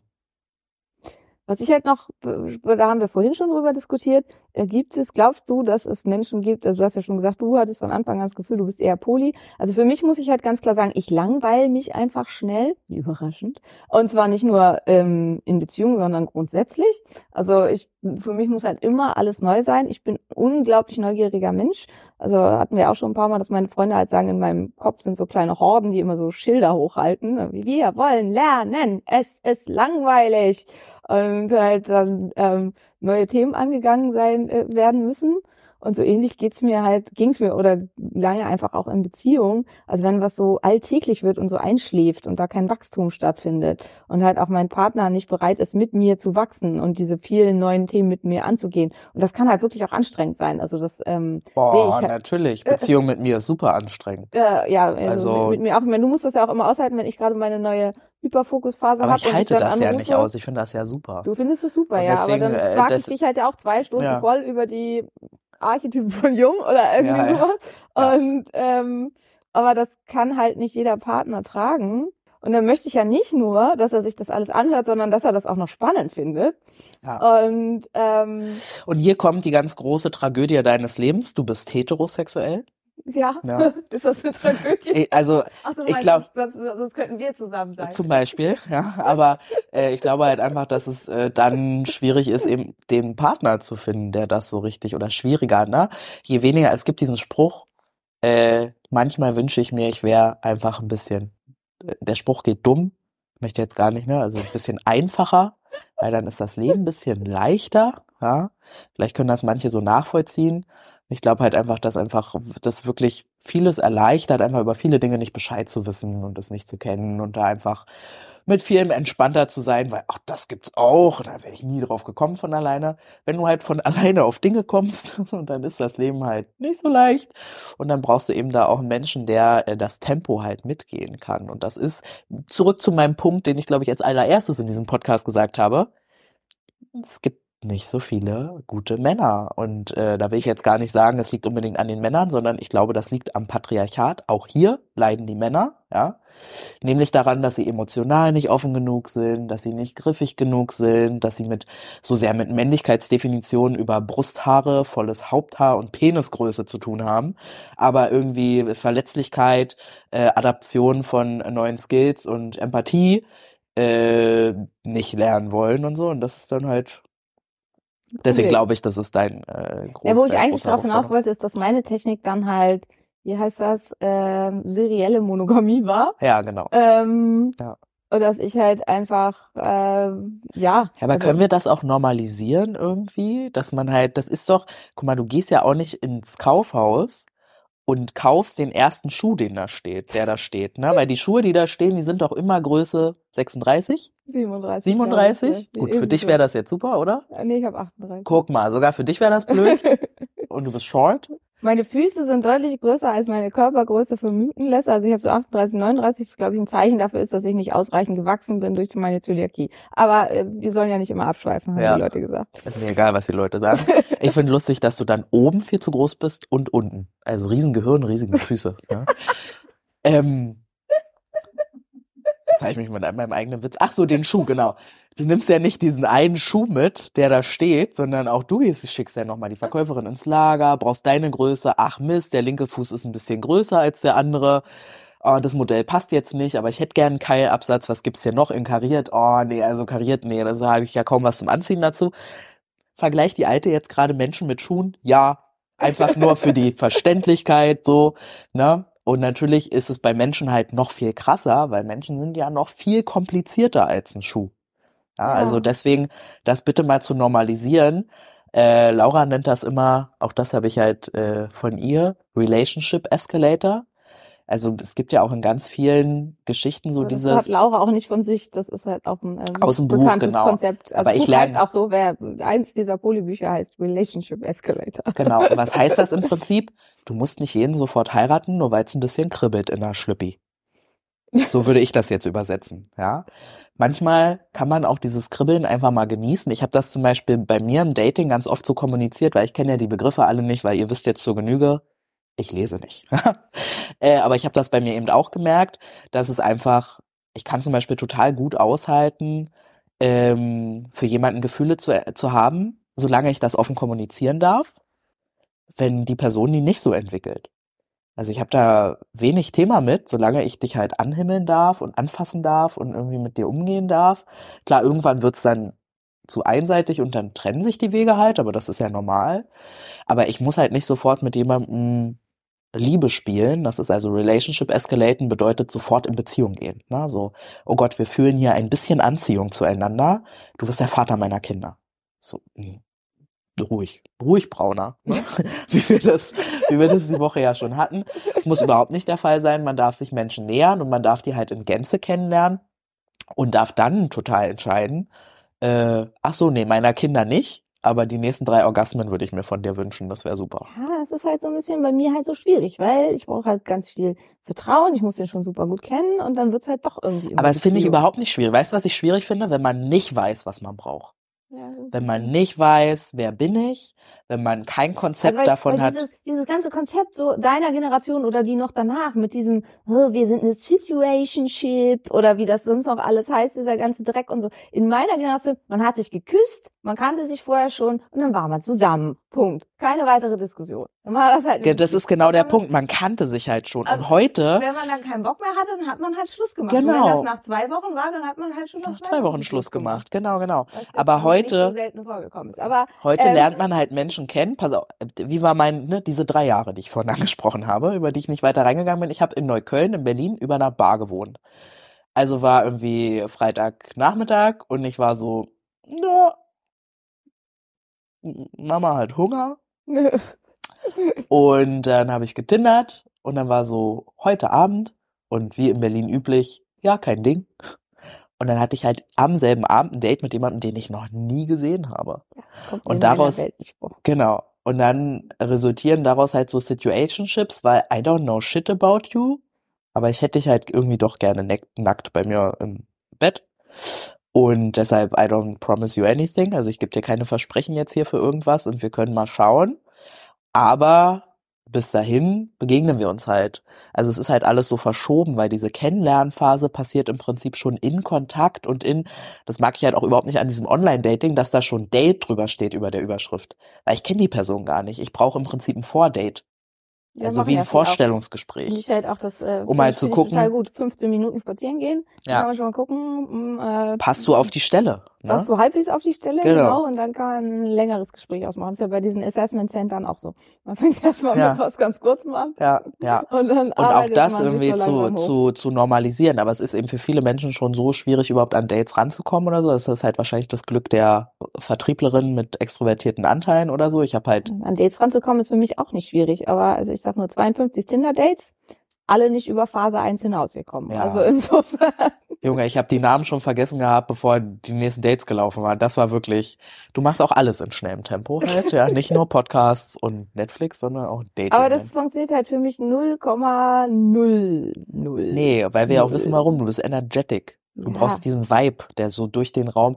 Was ich halt noch, da haben wir vorhin schon drüber diskutiert, gibt es, glaubst du, dass es Menschen gibt, also du hast ja schon gesagt, du hattest von Anfang an das Gefühl, du bist eher Poli. Also für mich muss ich halt ganz klar sagen, ich langweile mich einfach schnell, überraschend. Und zwar nicht nur ähm, in Beziehungen, sondern grundsätzlich. Also ich, für mich muss halt immer alles neu sein. Ich bin unglaublich neugieriger Mensch. Also hatten wir auch schon ein paar Mal, dass meine Freunde halt sagen, in meinem Kopf sind so kleine Horden, die immer so Schilder hochhalten. Wir wollen lernen, es ist langweilig und halt dann ähm, neue Themen angegangen sein äh, werden müssen. Und so ähnlich geht's mir halt, ging's mir oder lange einfach auch in Beziehungen. Also wenn was so alltäglich wird und so einschläft und da kein Wachstum stattfindet und halt auch mein Partner nicht bereit ist, mit mir zu wachsen und diese vielen neuen Themen mit mir anzugehen. Und das kann halt wirklich auch anstrengend sein. Also das ähm, boah, ich halt, natürlich. Beziehung mit mir ist super anstrengend. äh, ja, also, Also- mit, mit mir auch. Ich meine, du musst das ja auch immer aushalten, wenn ich gerade meine neue Hyperfokusphase Aber habe ich halte ich das ja anrufe. nicht aus. Ich finde das ja super. Du findest es super, Und ja, deswegen, aber dann äh, frag ich dich halt auch zwei Stunden Ja. voll über die Archetypen von Jung oder irgendwie Ja, ja. sowas. Ja. Und ähm, aber das kann halt nicht jeder Partner tragen. Und dann möchte ich ja nicht nur, dass er sich das alles anhört, sondern dass er das auch noch spannend findet. Ja. Und ähm, Und hier kommt die ganz große Tragödie deines Lebens. Du bist heterosexuell. Ja, Ja. ist das eine Tragödie? Also so, ich meinst glaub- du, sonst, sonst könnten wir zusammen sein. Zum Beispiel, ja. Aber äh, ich glaube halt einfach, dass es äh, dann schwierig ist, eben den Partner zu finden, der das so richtig oder schwieriger, ne? Je weniger, es gibt diesen Spruch, äh, manchmal wünsche ich mir, ich wäre einfach ein bisschen, äh, der Spruch geht dumm, möchte jetzt gar nicht, ne? Also ein bisschen einfacher, weil dann ist das Leben ein bisschen leichter, ja. Vielleicht können das manche so nachvollziehen. Ich glaube halt einfach, dass einfach das wirklich vieles erleichtert, einfach über viele Dinge nicht Bescheid zu wissen und das nicht zu kennen und da einfach mit vielem entspannter zu sein, weil ach, das gibt's auch, da wäre ich nie drauf gekommen von alleine. Wenn du halt von alleine auf Dinge kommst, und dann ist das Leben halt nicht so leicht und dann brauchst du eben da auch einen Menschen, der äh, das Tempo halt mitgehen kann und das ist zurück zu meinem Punkt, den ich glaube ich als allererstes in diesem Podcast gesagt habe. Es gibt nicht so viele gute Männer. Und äh, da will ich jetzt gar nicht sagen, es liegt unbedingt an den Männern, sondern ich glaube, das liegt am Patriarchat. Auch hier leiden die Männer, ja. Nämlich daran, dass sie emotional nicht offen genug sind, dass sie nicht griffig genug sind, dass sie mit so sehr mit Männlichkeitsdefinitionen über Brusthaare, volles Haupthaar und Penisgröße zu tun haben, aber irgendwie Verletzlichkeit, äh, Adaption von neuen Skills und Empathie äh, nicht lernen wollen und so. Und das ist dann halt Deswegen glaube ich, das ist dein äh, großer Ja, wo ich eigentlich große darauf hinaus wollte, ist, dass meine Technik dann halt, wie heißt das, ähm, serielle Monogamie war. Ja, genau. Ähm, Ja. Und dass ich halt einfach, ähm, ja. Ja, aber also- können wir das auch normalisieren irgendwie? Dass man halt, das ist doch, guck mal, du gehst ja auch nicht ins Kaufhaus und kaufst den ersten Schuh, den da steht, der da steht, ne? Weil die Schuhe, die da stehen, die sind doch immer Größe 36, 37. 37? ja, Gut, für dich wäre das jetzt super, oder? Nee, ich habe 38. Guck mal, sogar für dich wäre das blöd. Und du bist short. Meine Füße sind deutlich größer als meine Körpergröße vermuten lässt. Also ich habe so 38, 39, was glaube ich ein Zeichen dafür ist, dass ich nicht ausreichend gewachsen bin durch meine Zöliakie. Aber äh, wir sollen ja nicht immer abschweifen, haben Ja. die Leute gesagt. Ist mir egal, was die Leute sagen. Ich finde lustig, dass du dann oben viel zu groß bist und unten. Also riesen Gehirn, riesige Füße. Ja. ähm, habe ich mich mit meinem eigenen Witz. Ach so, den Schuh, genau. Du nimmst ja nicht diesen einen Schuh mit, der da steht, sondern auch du gehst, schickst ja nochmal die Verkäuferin ins Lager, brauchst deine Größe. Ach Mist, der linke Fuß ist ein bisschen größer als der andere. Oh, das Modell passt jetzt nicht, aber ich hätte gern einen Keilabsatz. Was gibt's hier noch in kariert? Oh, nee, also kariert, nee, da habe ich ja kaum was zum Anziehen dazu. Vergleicht die Alte jetzt gerade Menschen mit Schuhen? Ja, einfach nur für die Verständlichkeit so, ne? Und natürlich ist es bei Menschen halt noch viel krasser, weil Menschen sind ja noch viel komplizierter als ein Schuh. Ja, Ja. also deswegen das bitte mal zu normalisieren. Äh, Laura nennt das immer, auch das habe ich halt äh, von ihr, Relationship Escalator. Also es gibt ja auch in ganz vielen Geschichten so das dieses hat Laura auch nicht von sich. Das ist halt auch ein ähm, Aus dem Buch, bekanntes genau. Konzept. Also Aber Buch ich lerne- auch so, wer eins dieser Polybücher heißt Relationship Escalator. Genau. Und was heißt das im Prinzip? Du musst nicht jeden sofort heiraten, nur weil es ein bisschen kribbelt in der Schlüppi. So würde ich das jetzt übersetzen, ja. Manchmal kann man auch dieses Kribbeln einfach mal genießen. Ich habe das zum Beispiel bei mir im Dating ganz oft so kommuniziert, weil ich kenne ja die Begriffe alle nicht, weil ihr wisst jetzt zur Genüge, ich lese nicht. äh, aber ich habe das bei mir eben auch gemerkt, dass es einfach, ich kann zum Beispiel total gut aushalten, ähm, für jemanden Gefühle zu, zu haben, solange ich das offen kommunizieren darf, wenn die Person die nicht so entwickelt. Also ich habe da wenig Thema mit, solange ich dich halt anhimmeln darf und anfassen darf und irgendwie mit dir umgehen darf. Klar, irgendwann wird's dann zu einseitig und dann trennen sich die Wege halt, aber das ist ja normal. Aber ich muss halt nicht sofort mit jemandem Liebe spielen. Das ist also Relationship Escalaten bedeutet sofort in Beziehung gehen. Ne? So, oh Gott, wir fühlen hier ein bisschen Anziehung zueinander. Du wirst der Vater meiner Kinder. So, mh, ruhig, ruhig brauner. Ne? wie wir das, wie wir das die Woche ja schon hatten. Es muss überhaupt nicht der Fall sein. Man darf sich Menschen nähern und man darf die halt in Gänze kennenlernen und darf dann total entscheiden, äh, ach so, nee, meiner Kinder nicht, aber die nächsten drei Orgasmen würde ich mir von dir wünschen. Das wäre super. Ja, das ist halt so ein bisschen bei mir halt so schwierig, weil ich brauche halt ganz viel Vertrauen, ich muss den schon super gut kennen und dann wird's halt doch irgendwie Aber das finde ich überhaupt nicht schwierig. Weißt du, was ich schwierig finde? Wenn man nicht weiß, was man braucht. Ja, Wenn man nicht weiß, wer bin ich, wenn man kein Konzept Also weil, davon weil hat. Dieses, dieses ganze Konzept so deiner Generation oder die noch danach mit diesem, "Oh, wir sind eine Situationship oder wie das sonst noch alles heißt, dieser ganze Dreck und so. In meiner Generation, man hat sich geküsst, man kannte sich vorher schon und dann war man zusammen. Punkt. Keine weitere Diskussion. Dann war das halt Ja, das ist genau der Punkt. Man kannte sich halt schon. Also, Und heute, Wenn man dann keinen Bock mehr hatte, dann hat man halt Schluss gemacht. Und Genau. wenn das nach zwei Wochen war, dann hat man halt schon nach nach zwei Wochen Schluss gemacht. Genau, genau. Aber heute, so selten vorgekommen ist. Aber heute ähm, lernt man halt Menschen kennen. Pass auf, wie war mein, ne, diese drei Jahre, die ich vorhin angesprochen habe, über die ich nicht weiter reingegangen bin. Ich habe in Neukölln, in Berlin, über einer Bar gewohnt. Also war irgendwie Freitagnachmittag und ich war so, ja, Mama hat Hunger. Und dann habe ich getindert und dann war so heute Abend und wie in Berlin üblich, ja, kein Ding. Und dann hatte ich halt am selben Abend ein Date mit jemandem, den ich noch nie gesehen habe. Kommt Und daraus-. Genau. Und dann resultieren daraus halt so Situationships, weil I don't know shit about you, aber ich hätte dich halt irgendwie doch gerne nackt bei mir im Bett. Und deshalb I don't promise you anything. Also ich gebe dir keine Versprechen jetzt hier für irgendwas und wir können mal schauen. Aber bis dahin begegnen wir uns halt. Also es ist halt alles so verschoben, weil diese Kennenlernphase passiert im Prinzip schon in Kontakt und in, das mag ich halt auch überhaupt nicht an diesem Online-Dating, dass da schon Date drüber steht über der Überschrift. Weil ich kenne die Person gar nicht. Ich brauche im Prinzip ein Vordate. Ja, also wie ein. Vorstellungsgespräch. Ich halt auch das, äh, Um mal zu gucken. Total gut. 15 Minuten spazieren gehen. Ja. Kann man schon mal gucken. mh, Äh, Passt du auf die Stelle? Ne? du halbwegs auf die Stelle, Genau. genau. und dann kann man ein längeres Gespräch ausmachen. Das ist ja bei diesen Assessment Centern auch so. Man fängt erstmal Ja. mit was ganz Kurzem an Ja, ja. und dann Und auch das irgendwie so zu, zu, zu normalisieren. Aber es ist eben für viele Menschen schon so schwierig, überhaupt an Dates ranzukommen oder so. Das ist halt wahrscheinlich das Glück der Vertrieblerin mit extrovertierten Anteilen oder so. Ich habe halt, An Dates ranzukommen ist für mich auch nicht schwierig, aber also ich sag nur 52 Tinder-Dates, alle nicht über Phase 1 hinausgekommen. Ja. Also insofern. Junge, ich habe die Namen schon vergessen gehabt, bevor die nächsten Dates gelaufen waren. Das war wirklich, du machst auch alles in schnellem Tempo halt, ja. Nicht nur Podcasts und Netflix, sondern auch Dating. Aber das funktioniert halt für mich 0,00. Nee, weil wir ja auch Null. wissen, warum. Du bist energetic. Du Ja. brauchst diesen Vibe, der so durch den Raum.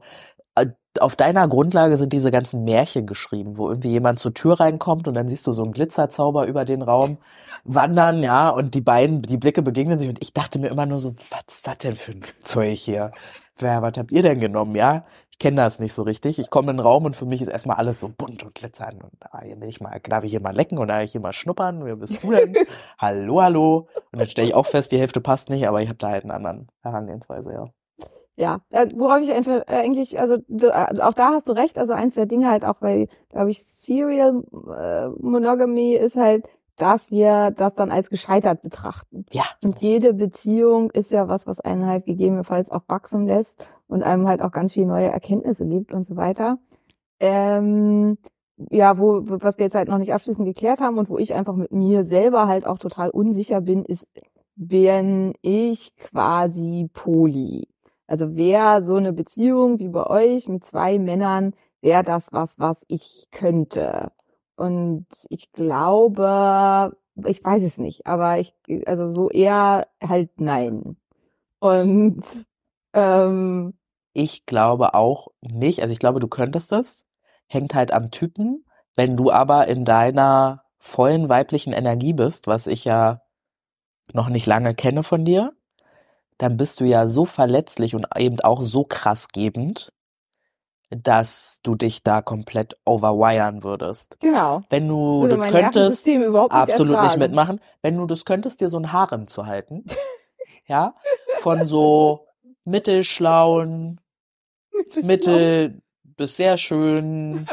Äh, Auf deiner Grundlage sind diese ganzen Märchen geschrieben, wo irgendwie jemand zur Tür reinkommt und dann siehst du so einen Glitzerzauber über den Raum wandern, ja, und die beiden, die Blicke begegnen sich und ich dachte mir immer nur so, was ist das denn für ein Zeug hier? Wer, was habt ihr denn genommen, ja? Ich kenne das nicht so richtig. Ich komme in den Raum und für mich ist erstmal alles so bunt und glitzern und ah, hier will ich mal, darf ich hier mal lecken und darf ich hier mal schnuppern? Wer bist du denn? hallo, hallo. Und dann stelle ich auch fest, die Hälfte passt nicht, aber ich habe da halt einen anderen Herangehensweise, ja. Ja, äh, worauf ich einfach äh, eigentlich, also äh, auch da hast du recht, also eins der Dinge halt auch, weil, glaube ich, Serial äh, Monogamy ist halt, dass wir das dann als gescheitert betrachten. Ja. Und jede Beziehung ist ja was, was einen halt gegebenenfalls auch wachsen lässt und einem halt auch ganz viele neue Erkenntnisse gibt und so weiter. Ähm, ja, wo, wo- was wir jetzt halt noch nicht abschließend geklärt haben und wo ich einfach mit mir selber halt auch total unsicher bin, ist, bin ich quasi poly. Also wäre so eine Beziehung wie bei euch mit zwei Männern, wäre das was, was ich könnte. Und ich glaube, ich weiß es nicht, aber ich, also so eher halt nein. Und ähm, Ich glaube auch nicht. Also ich glaube, du könntest das. Hängt halt am Typen. Wenn du aber in deiner vollen weiblichen Energie bist, was ich ja noch nicht lange kenne von dir, dann bist du ja so verletzlich und eben auch so krass gebend, dass du dich da komplett overwiren würdest. genau. Wenn du mein könntest, nicht absolut nicht ertragen. mitmachen. Wenn du das könntest, dir so ein Harem zu halten, ja, von so mittelschlauen, mittel bis sehr schön,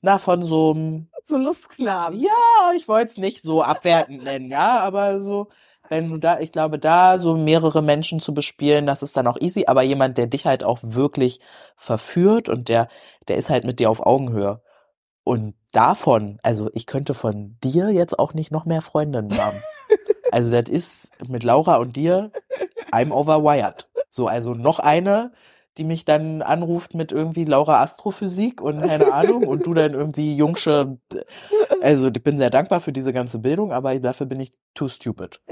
na, von so einem, So Lustknaben. ja, ich wollte es nicht so abwertend nennen, ja, aber so, wenn du da, ich glaube, da so mehrere Menschen zu bespielen, das ist dann auch easy, aber jemand, der dich halt auch wirklich verführt und der, der ist halt mit dir auf Augenhöhe. Und davon, also ich könnte von dir jetzt auch nicht noch mehr Freundinnen haben. Also das ist mit Laura und dir, I'm overwired. So, also noch eine, die mich dann anruft mit irgendwie Laura Astrophysik und keine Ahnung und du dann irgendwie Jungsche, also ich bin sehr dankbar für diese ganze Bildung, aber dafür bin ich too stupid.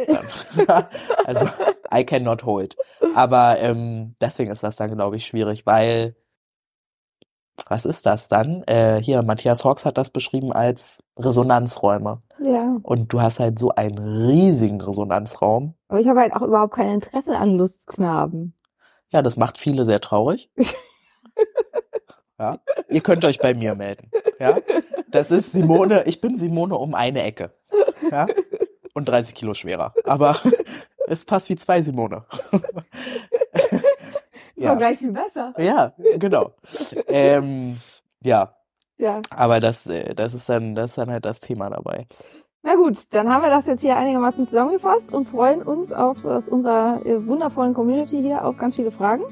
Also I cannot hold. Aber ähm, deswegen ist das dann, glaube ich, schwierig, weil was ist das dann? Äh, hier, Matthias Hawks hat das beschrieben als Resonanzräume. Ja. Und du hast halt so einen riesigen Resonanzraum. Aber ich habe halt auch überhaupt kein Interesse an Lustknaben. Ja, das macht viele sehr traurig. Ja. Ihr könnt euch bei mir melden. Ja. Das ist Simone, ich bin Simone um eine Ecke. Ja. Und 30 Kilo schwerer. Aber es passt wie zwei Simone. Ja. Ja. gleich viel besser. Ja, genau. Ähm, ja, Ja. aber das, äh, das ist dann, das ist dann halt das Thema dabei. Na gut, dann haben wir das jetzt hier einigermaßen zusammengefasst und freuen uns auf aus unserer äh, wundervollen Community hier auf ganz viele Fragen.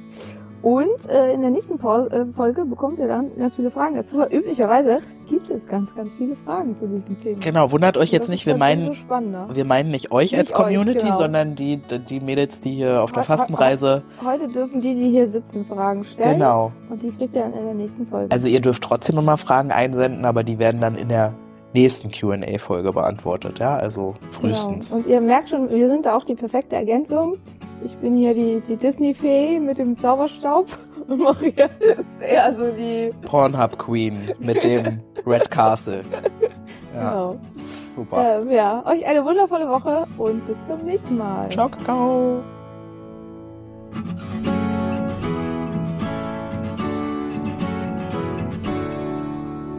Und äh, in der nächsten Pol äh, Folge bekommt ihr dann ganz viele Fragen dazu. Weil üblicherweise gibt es ganz, ganz viele Fragen zu diesem Thema. Genau, wundert euch jetzt nicht, wir meinen, spannender. wir meinen nicht euch Nicht als euch, Community, genau. sondern die, die Mädels, die hier auf der Fastenreise. Heute dürfen die, die hier sitzen, Fragen stellen. Genau. Und die kriegt ihr dann in der nächsten Folge. Also ihr dürft trotzdem immer Fragen einsenden, aber die werden dann in der nächsten Q&A-Folge beantwortet, ja, also frühestens. Genau. Und ihr merkt schon, wir sind da auch die perfekte Ergänzung. Ich bin hier die, die Disney-Fee mit dem Zauberstaub. Und Maria ist eher so die. Pornhub Queen mit dem Red Castle. Ja, Genau. super. Ähm, ja, euch eine wundervolle Woche und bis zum nächsten Mal. Ciao, Kakao.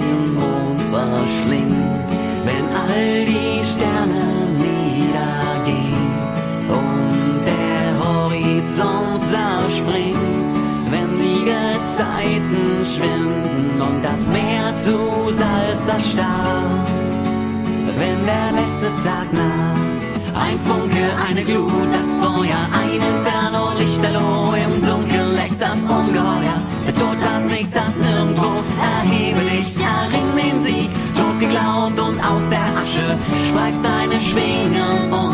den Mond verschlingt, wenn all die Sterne niedergehen und der Horizont zerspringt, wenn die Gezeiten schwinden und das Meer zu Salz erstarrt, wenn der letzte Tag naht. Ein Funke, eine Glut, das Feuer, ein Inferno, Lichterloh, im Dunkeln lächst das Ungeheuer. Der Tod, das Nichts, das Nirgendwo, erhebe dich, geglaubt und aus der Asche spreiz deine Schwingen und